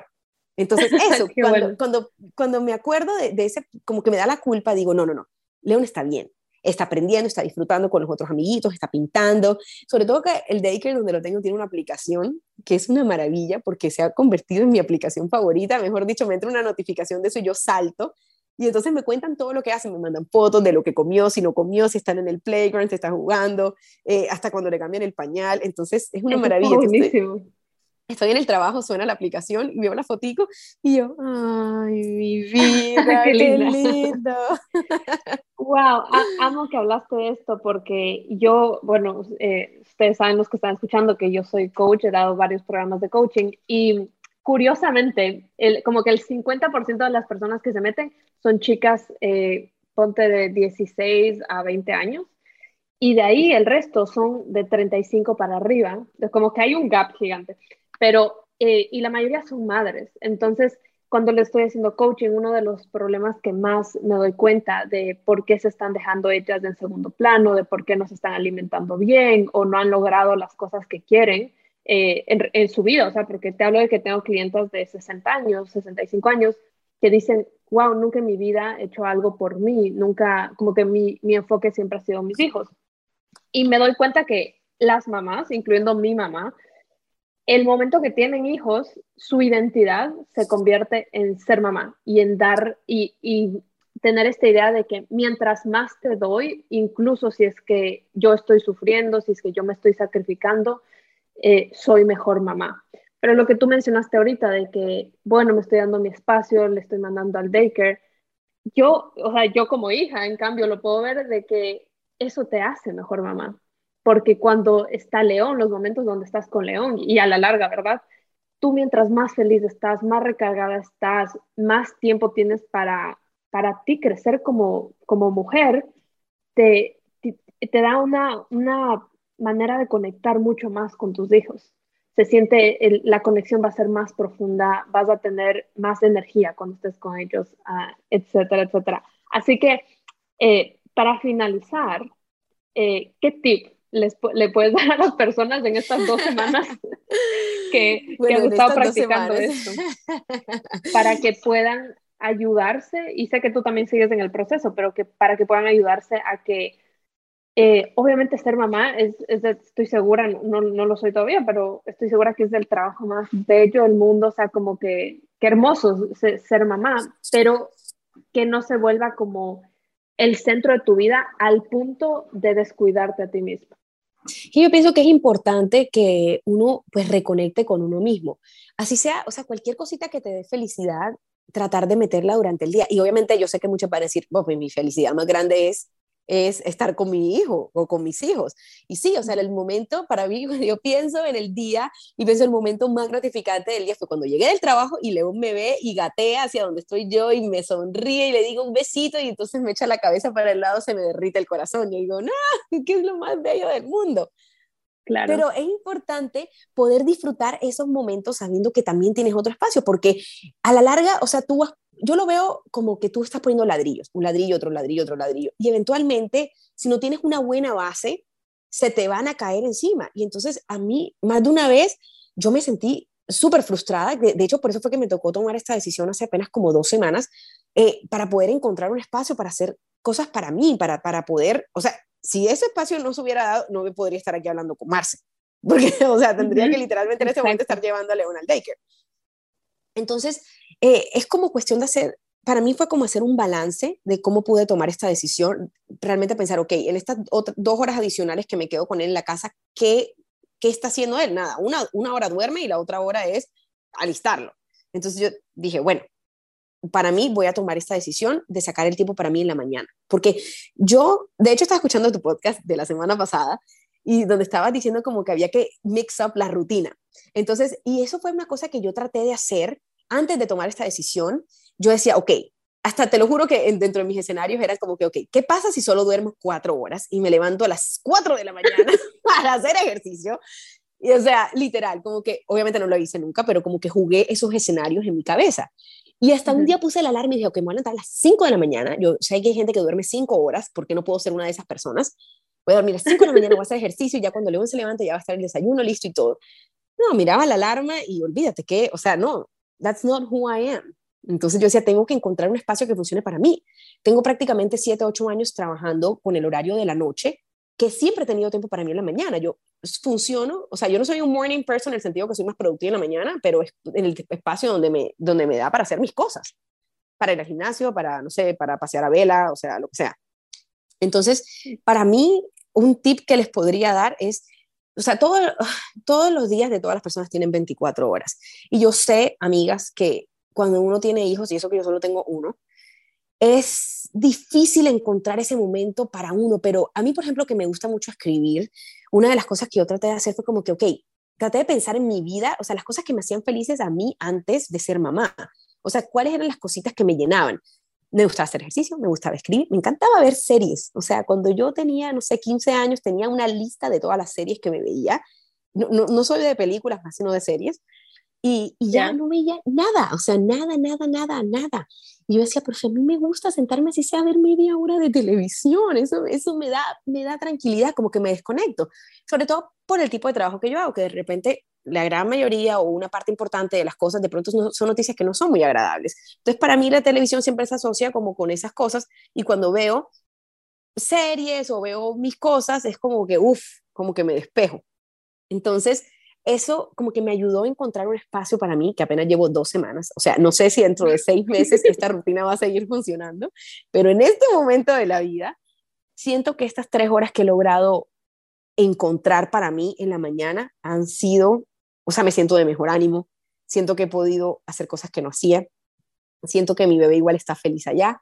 Entonces eso, cuando, cuando, cuando, me acuerdo de, de, ese, como que me da la culpa, digo, no, no, no, León está bien, está aprendiendo, está disfrutando con los otros amiguitos, está pintando, sobre todo que el daycare donde lo tengo tiene una aplicación que es una maravilla porque se ha convertido en mi aplicación favorita, mejor dicho, me entra una notificación de eso y yo salto y entonces me cuentan todo lo que hacen, me mandan fotos de lo que comió, si no comió, si están en el playground, si está jugando, eh, hasta cuando le cambian el pañal. Entonces es una maravilla. Estoy, estoy, en el trabajo, suena la aplicación, y veo la fotico y yo, ay, mi vida, qué, lindo. wow, amo que hablaste de esto porque yo, bueno, eh, ustedes saben los que están escuchando que yo soy coach, he dado varios programas de coaching y curiosamente, como que el 50% de las personas que se meten son chicas, eh, ponte de 16 a 20 años, y de ahí el resto son de 35 para arriba, como que hay un gap gigante, pero, eh, y la mayoría son madres, entonces, cuando le estoy haciendo coaching, uno de los problemas que más me doy cuenta de por qué se están dejando ellas en segundo plano, de por qué no se están alimentando bien o no han logrado las cosas que quieren, eh, en, su vida, o sea, porque te hablo de que tengo clientes de 60 años, 65 años, que dicen, wow, nunca en mi vida he hecho algo por mí, nunca, como que mi, mi enfoque siempre ha sido mis hijos. Y me doy cuenta que las mamás, incluyendo mi mamá, el momento que tienen hijos, su identidad se convierte en ser mamá y en dar y, y, tener esta idea de que mientras más te doy, incluso si es que yo estoy sufriendo, si es que yo me estoy sacrificando, eh, soy mejor mamá. Pero lo que tú mencionaste ahorita de que, bueno, me estoy dando mi espacio, le estoy mandando al daycare, yo, o sea, yo como hija, en cambio, lo puedo ver de que eso te hace mejor mamá. Porque cuando está León, los momentos donde estás con León, y a la larga, ¿verdad? Tú mientras más feliz estás, más recargada estás, más tiempo tienes para, para ti crecer como, como mujer, te, te, te da una, una manera de conectar mucho más con tus hijos. Se siente, la conexión va a ser más profunda, vas a tener más energía cuando estés con ellos, uh, etcétera, etcétera. Así que, eh, para finalizar, eh, ¿qué tip les, le puedes dar a las personas en estas dos semanas que, que han estado practicando esto? Para que puedan ayudarse, y sé que tú también sigues en el proceso, pero que para que puedan ayudarse a que eh, obviamente ser mamá es, estoy segura, no, no, lo soy todavía, pero estoy segura que es el trabajo más bello del mundo, o sea, como que, qué hermoso ser, mamá, pero que no se vuelva como el centro de tu vida al punto de descuidarte a ti mismo. Y yo pienso que es importante que uno pues reconecte con uno mismo. Así sea, o sea, cualquier cosita que te dé felicidad, tratar de meterla durante el día. Y obviamente yo sé que muchos van a decir, pues mi felicidad más grande es es estar con mi hijo o con mis hijos. Y sí, o sea, el momento, para mí, yo pienso en el día y pienso el momento más gratificante del día fue cuando llegué del trabajo y León me ve y gatea hacia donde estoy yo y me sonríe y le digo un besito y entonces me echa la cabeza para el lado, se me derrite el corazón. Y digo, no, ¿qué es lo más bello del mundo? Claro. Pero es importante poder disfrutar esos momentos sabiendo que también tienes otro espacio, porque a la larga, o sea, tú vas, yo lo veo como que tú estás poniendo ladrillos, un ladrillo, otro ladrillo, otro ladrillo, y eventualmente, si no tienes una buena base, se te van a caer encima. Y entonces a mí, más de una vez, yo me sentí súper frustrada. De, hecho, por eso fue que me tocó tomar esta decisión hace apenas como dos semanas, eh, para poder encontrar un espacio para hacer cosas para mí, para, para poder, o sea, si ese espacio no se hubiera dado, no me podría estar aquí hablando con Marce, porque, o sea, tendría que literalmente en este momento estar llevando a León al daycare. Entonces, eh, es como cuestión de hacer, para mí fue como hacer un balance de cómo pude tomar esta decisión, realmente pensar, ok, en estas dos horas adicionales que me quedo con él en la casa, ¿qué, qué está haciendo él? Nada, una, una hora duerme y la otra hora es alistarlo. Entonces yo dije, bueno, para mí voy a tomar esta decisión de sacar el tiempo para mí en la mañana, porque yo, de hecho, estaba escuchando tu podcast de la semana pasada y donde estabas diciendo como que había que mix up la rutina. Entonces, y eso fue una cosa que yo traté de hacer antes de tomar esta decisión yo decía, ok, hasta te lo juro que dentro de mis escenarios era como que, ok, ¿qué pasa si solo duermo cuatro horas y me levanto a las cuatro de la mañana para hacer ejercicio? Y o sea, literal, como que, obviamente no lo hice nunca, pero como que jugué esos escenarios en mi cabeza. Y hasta un día puse la alarma y dije, ok, me voy a levantar a las 5 de la mañana. Yo sé que hay gente que duerme cinco horas, porque no puedo ser una de esas personas. Voy a dormir a las 5 de la mañana, voy a hacer ejercicio y ya cuando León se levante ya va a estar el desayuno listo y todo. No, miraba la alarma y olvídate que, o sea, no, that's not who I am. Entonces yo decía, tengo que encontrar un espacio que funcione para mí. Tengo prácticamente 7, 8 años trabajando con el horario de la noche, que siempre he tenido tiempo para mí en la mañana. Yo funciono, o sea, yo no soy un morning person en el sentido que soy más productiva en la mañana, pero es en el espacio donde me, donde me da para hacer mis cosas, para ir al gimnasio, para, no sé, para pasear a vela, o sea, lo que sea. Entonces, para mí, un tip que les podría dar es, o sea, todo, todos los días de todas las personas tienen 24 horas. Y yo sé, amigas, que cuando uno tiene hijos, y eso que yo solo tengo uno, es difícil encontrar ese momento para uno, pero a mí, por ejemplo, que me gusta mucho escribir, una de las cosas que yo traté de hacer fue como que, ok, traté de pensar en mi vida, o sea, las cosas que me hacían felices a mí antes de ser mamá, o sea, cuáles eran las cositas que me llenaban. Me gustaba hacer ejercicio, me gustaba escribir, me encantaba ver series, o sea, cuando yo tenía, no sé, 15 años, tenía una lista de todas las series que me veía, no, no, no soy de películas más, sino de series, y, ya no veía nada, o sea, nada, nada, nada, nada. Y yo decía, pero si a mí me gusta sentarme así sea a ver media hora de televisión, eso, eso me, da, me da tranquilidad, como que me desconecto, sobre todo por el tipo de trabajo que yo hago, que de repente la gran mayoría o una parte importante de las cosas de pronto son noticias que no son muy agradables. Entonces, para mí la televisión siempre se asocia como con esas cosas y cuando veo series o veo mis cosas, es como que, uff, como que me despejo. Entonces, eso como que me ayudó a encontrar un espacio para mí, que apenas llevo dos semanas. O sea, no sé si dentro de seis meses esta rutina va a seguir funcionando, pero en este momento de la vida, siento que estas tres horas que he logrado encontrar para mí en la mañana han sido, o sea, me siento de mejor ánimo, siento que he podido hacer cosas que no hacía, siento que mi bebé igual está feliz allá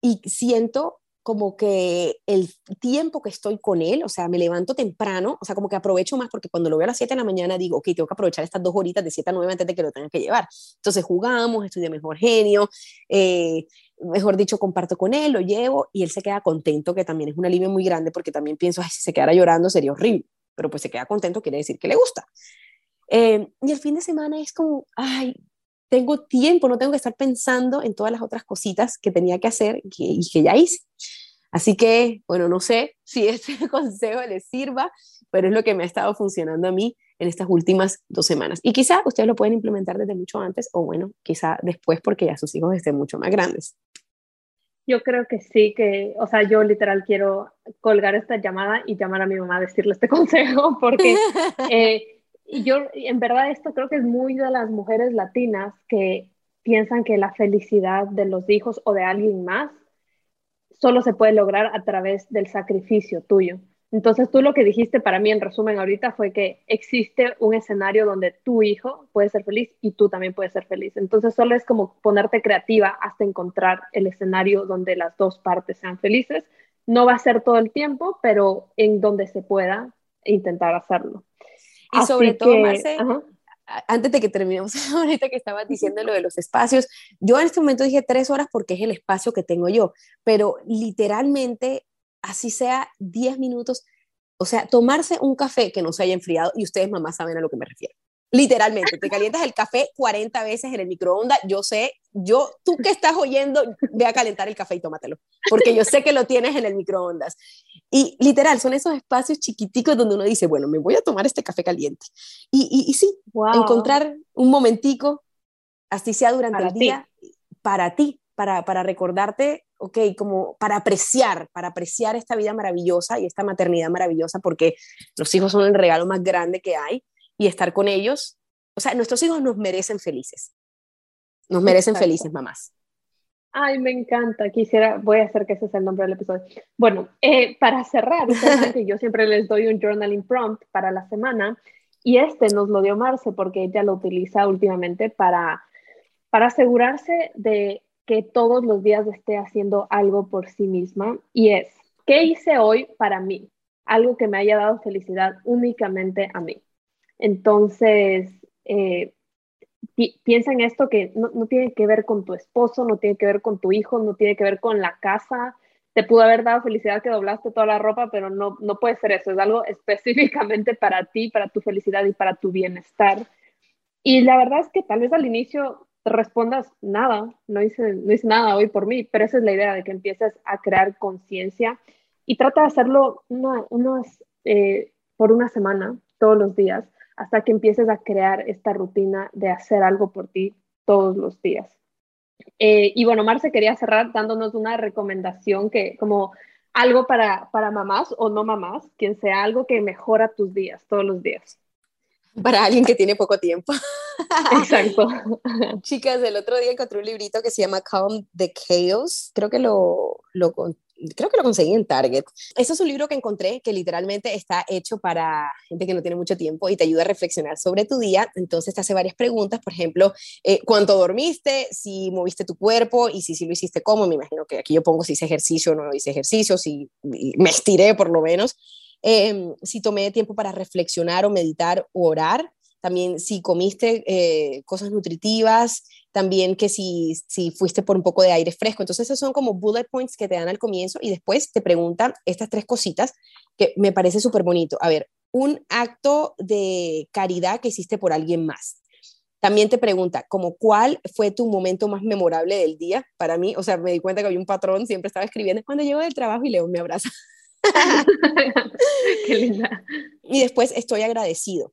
y siento como que el tiempo que estoy con él, o sea, me levanto temprano, o sea, como que aprovecho más porque cuando lo veo a las 7 de la mañana digo, ok, tengo que aprovechar estas dos horitas de 7 a 9 antes de que lo tenga que llevar. Entonces jugamos, estudio mejor genio, eh, mejor dicho, comparto con él, lo llevo y él se queda contento, que también es un alivio muy grande porque también pienso, ay, si se quedara llorando sería horrible, pero pues se queda contento, quiere decir que le gusta. Eh, y el fin de semana es como, ay, tengo tiempo, no tengo que estar pensando en todas las otras cositas que tenía que hacer y que ya hice. Así que, bueno, no sé si este consejo les sirva, pero es lo que me ha estado funcionando a mí en estas últimas dos semanas. Y quizá ustedes lo pueden implementar desde mucho antes o bueno, quizá después porque ya sus hijos estén mucho más grandes. Yo creo que sí, que, o sea, yo literal quiero colgar esta llamada y llamar a mi mamá a decirle este consejo porque eh, yo en verdad esto creo que es muy de las mujeres latinas que piensan que la felicidad de los hijos o de alguien más solo se puede lograr a través del sacrificio tuyo. Entonces tú lo que dijiste para mí en resumen ahorita fue que existe un escenario donde tu hijo puede ser feliz y tú también puedes ser feliz. Entonces solo es como ponerte creativa hasta encontrar el escenario donde las dos partes sean felices. No va a ser todo el tiempo, pero en donde se pueda intentar hacerlo. Y sobre todo, Marce, antes de que terminemos ahorita que estabas diciendo lo de los espacios, yo en este momento dije tres horas porque es el espacio que tengo yo, pero literalmente, así sea diez minutos, O sea, tomarse un café que no se haya enfriado, y ustedes mamás saben a lo que me refiero. Literalmente, te calientas el café 40 veces en el microondas. Yo sé, yo, tú que estás oyendo, ve a calentar el café y tómatelo, porque yo sé que lo tienes en el microondas. Y literal, son esos espacios chiquiticos donde uno dice, bueno, me voy a tomar este café caliente. Y, y, sí, encontrar un momentico, así sea durante el día, para ti, para, para recordarte, ok, como para apreciar, para apreciar esta vida maravillosa y esta maternidad maravillosa, porque los hijos son el regalo más grande que hay y estar con ellos. O sea, nuestros hijos nos merecen felices. Nos merecen felices, mamás. Ay, me encanta. Quisiera, voy a hacer que ese sea el nombre del episodio. Bueno, eh, para cerrar, yo siempre les doy un journaling prompt para la semana y este nos lo dio Marce porque ella lo utiliza últimamente para, para asegurarse de que todos los días esté haciendo algo por sí misma y es, ¿qué hice hoy para mí? Algo que me haya dado felicidad únicamente a mí. Entonces, eh, piensa en esto que no, tiene que ver con tu esposo, no tiene que ver con tu hijo, no tiene que ver con la casa. Te pudo haber dado felicidad que doblaste toda la ropa, pero no, no puede ser eso. Es algo específicamente para ti, para tu felicidad y para tu bienestar. Y la verdad es que tal vez al inicio respondas nada, no hice, no hice nada hoy por mí, pero esa es la idea de que empieces a crear conciencia y trata de hacerlo unas, eh, por una semana, todos los días hasta que empieces a crear esta rutina de hacer algo por ti todos los días. Eh, y bueno, Marce quería cerrar dándonos una recomendación que como algo para, para mamás o no mamás, quien sea algo que mejora tus días todos los días. Para alguien que tiene poco tiempo. Exacto. Chicas, el otro día encontré un librito que se llama Calm the Chaos. Creo que lo, lo, creo que lo conseguí en Target. Ese es un libro que encontré que literalmente está hecho para gente que no tiene mucho tiempo y te ayuda a reflexionar sobre tu día. Entonces te hace varias preguntas, por ejemplo, eh, ¿cuánto dormiste? Si moviste tu cuerpo y si, si lo hiciste cómo. Me imagino que aquí yo pongo si hice ejercicio o no hice ejercicio, si me estiré por lo menos. Em, si tomé tiempo para reflexionar o meditar o orar. También si comiste eh, cosas nutritivas, también que si, si fuiste por un poco de aire fresco. Entonces, esos son como bullet points que te dan al comienzo y después te preguntan estas tres cositas que me parece súper bonito. A ver, un acto de caridad que hiciste por alguien más. También te pregunta, como cuál fue tu momento más memorable del día para mí. O sea, me di cuenta que había un patrón, siempre estaba escribiendo cuando llego del trabajo y León me abraza. Qué linda. Y después estoy agradecido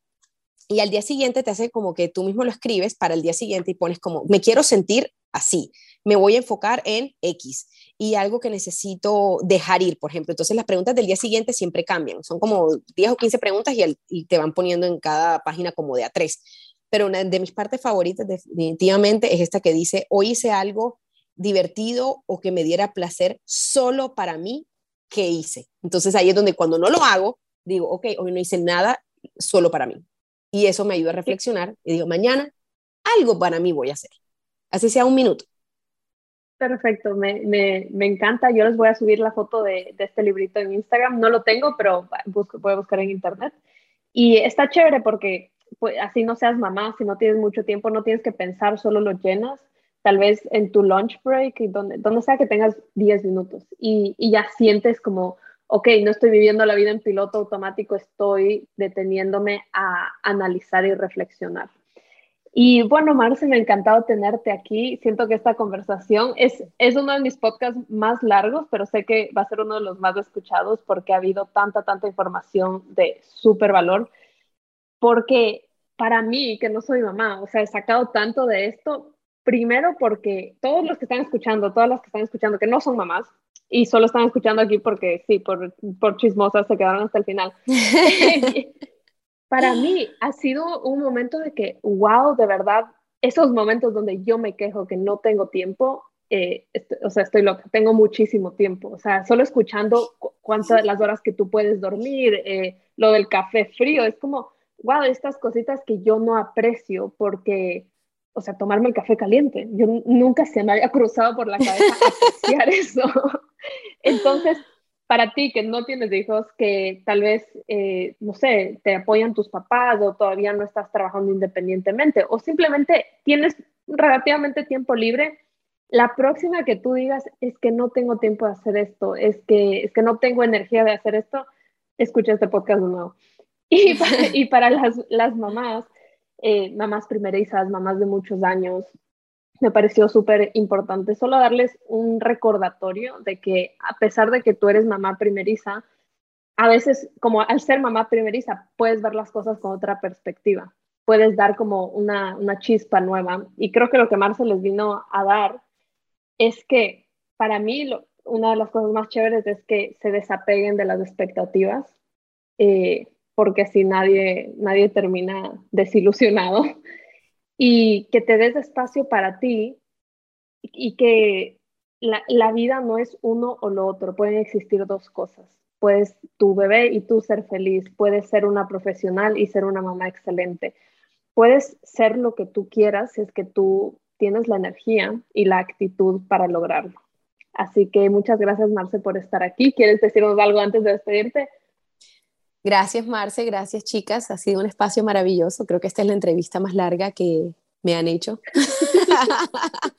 y al día siguiente te hace como que tú mismo lo escribes para el día siguiente y pones como, me quiero sentir así, me voy a enfocar en X y algo que necesito dejar ir, por ejemplo. Entonces las preguntas del día siguiente siempre cambian, son como 10 o 15 preguntas y, te van poniendo en cada página como de a tres. Pero una de mis partes favoritas definitivamente es esta que dice, hoy hice algo divertido o que me diera placer solo para mí, ¿qué hice? Entonces ahí es donde cuando no lo hago, digo, ok, hoy no hice nada solo para mí. Y eso me ayuda a reflexionar y digo, mañana algo para mí voy a hacer, así sea un minuto. Perfecto, me, me, me encanta. Yo les voy a subir la foto de, este librito en Instagram. No lo tengo, pero busco, voy a buscar en internet. Y está chévere porque pues, así no seas mamá, si no tienes mucho tiempo, no tienes que pensar, solo lo llenas. Tal vez en tu lunch break, donde, donde sea que tengas 10 minutos y, y ya sientes como ok, no estoy viviendo la vida en piloto automático, estoy deteniéndome a analizar y reflexionar. Y bueno, Marce, me ha encantado tenerte aquí. Siento que esta conversación es, es uno de mis podcasts más largos, pero sé que va a ser uno de los más escuchados porque ha habido tanta, tanta información de súper valor. Porque para mí, que no soy mamá, o sea, he sacado tanto de esto, primero porque todos los que están escuchando, todas las que están escuchando que no son mamás, y solo están escuchando aquí porque sí, por, por chismosas se quedaron hasta el final. Para mí ha sido un momento de que, wow, de verdad, esos momentos donde yo me quejo que no tengo tiempo, eh, o sea, estoy loca, tengo muchísimo tiempo, o sea, solo escuchando cuántas las horas que tú puedes dormir, eh, lo del café frío, es como, wow, estas cositas que yo no aprecio porque o sea, tomarme el café caliente. Yo nunca se me había cruzado por la cabeza apreciar eso. Entonces, para ti que no tienes hijos, que tal vez, eh, no sé, te apoyan tus papás o todavía no estás trabajando independientemente o simplemente tienes relativamente tiempo libre, la próxima que tú digas es que no tengo tiempo de hacer esto, es que, es que no tengo energía de hacer esto, escucha este podcast de nuevo. Y para, y para las, las mamás, eh, mamás primerizas, mamás de muchos años, me pareció súper importante solo darles un recordatorio de que a pesar de que tú eres mamá primeriza, a veces como al ser mamá primeriza puedes ver las cosas con otra perspectiva, puedes dar como una, una chispa nueva. Y creo que lo que Marce les vino a dar es que para mí una de las cosas más chéveres es que se desapeguen de las expectativas, eh, porque así nadie, nadie termina desilusionado y que te des espacio para ti y que la, la, vida no es uno o lo otro, pueden existir dos cosas. Puedes tu bebé y tú ser feliz, puedes ser una profesional y ser una mamá excelente. Puedes ser lo que tú quieras si es que tú tienes la energía y la actitud para lograrlo. Así que muchas gracias, Marce, por estar aquí. ¿Quieres decirnos algo antes de despedirte? Gracias, Marce, gracias, chicas. Ha sido un espacio maravilloso. Creo que esta es la entrevista más larga que me han hecho.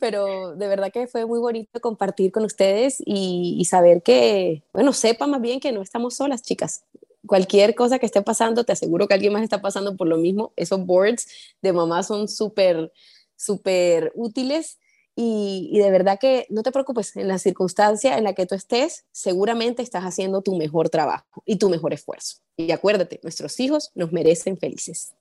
Pero de verdad que fue muy bonito compartir con ustedes y, saber que, bueno, sepa más bien que no estamos solas, chicas. Cualquier cosa que esté pasando, te aseguro que alguien más está pasando por lo mismo. Esos boards de mamá son súper, súper útiles y, de verdad que no te preocupes, en la circunstancia en la que tú estés, seguramente estás haciendo tu mejor trabajo y tu mejor esfuerzo. Y acuérdate, nuestros hijos nos merecen felices.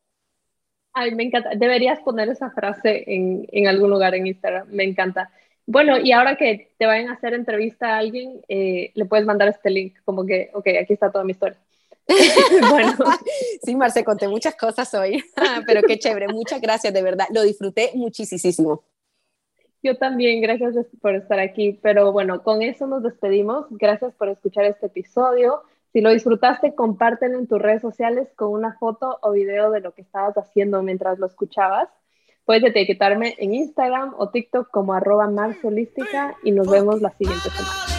Ay, me encanta. Deberías poner esa frase en, en algún lugar en Instagram. Me encanta. Bueno, y ahora que te vayan a hacer entrevista a alguien, eh, le puedes mandar este link, como que, ok, aquí está toda mi historia. bueno, sí, Marce, conté muchas cosas hoy, pero qué chévere, muchas gracias, de verdad, lo disfruté muchísimo. Yo también, gracias por estar aquí. Pero bueno, con eso nos despedimos. Gracias por escuchar este episodio. Si lo disfrutaste, compártelo en tus redes sociales con una foto o video de lo que estabas haciendo mientras lo escuchabas. Puedes etiquetarme en Instagram o TikTok como arroba marsolística y nos vemos la siguiente semana.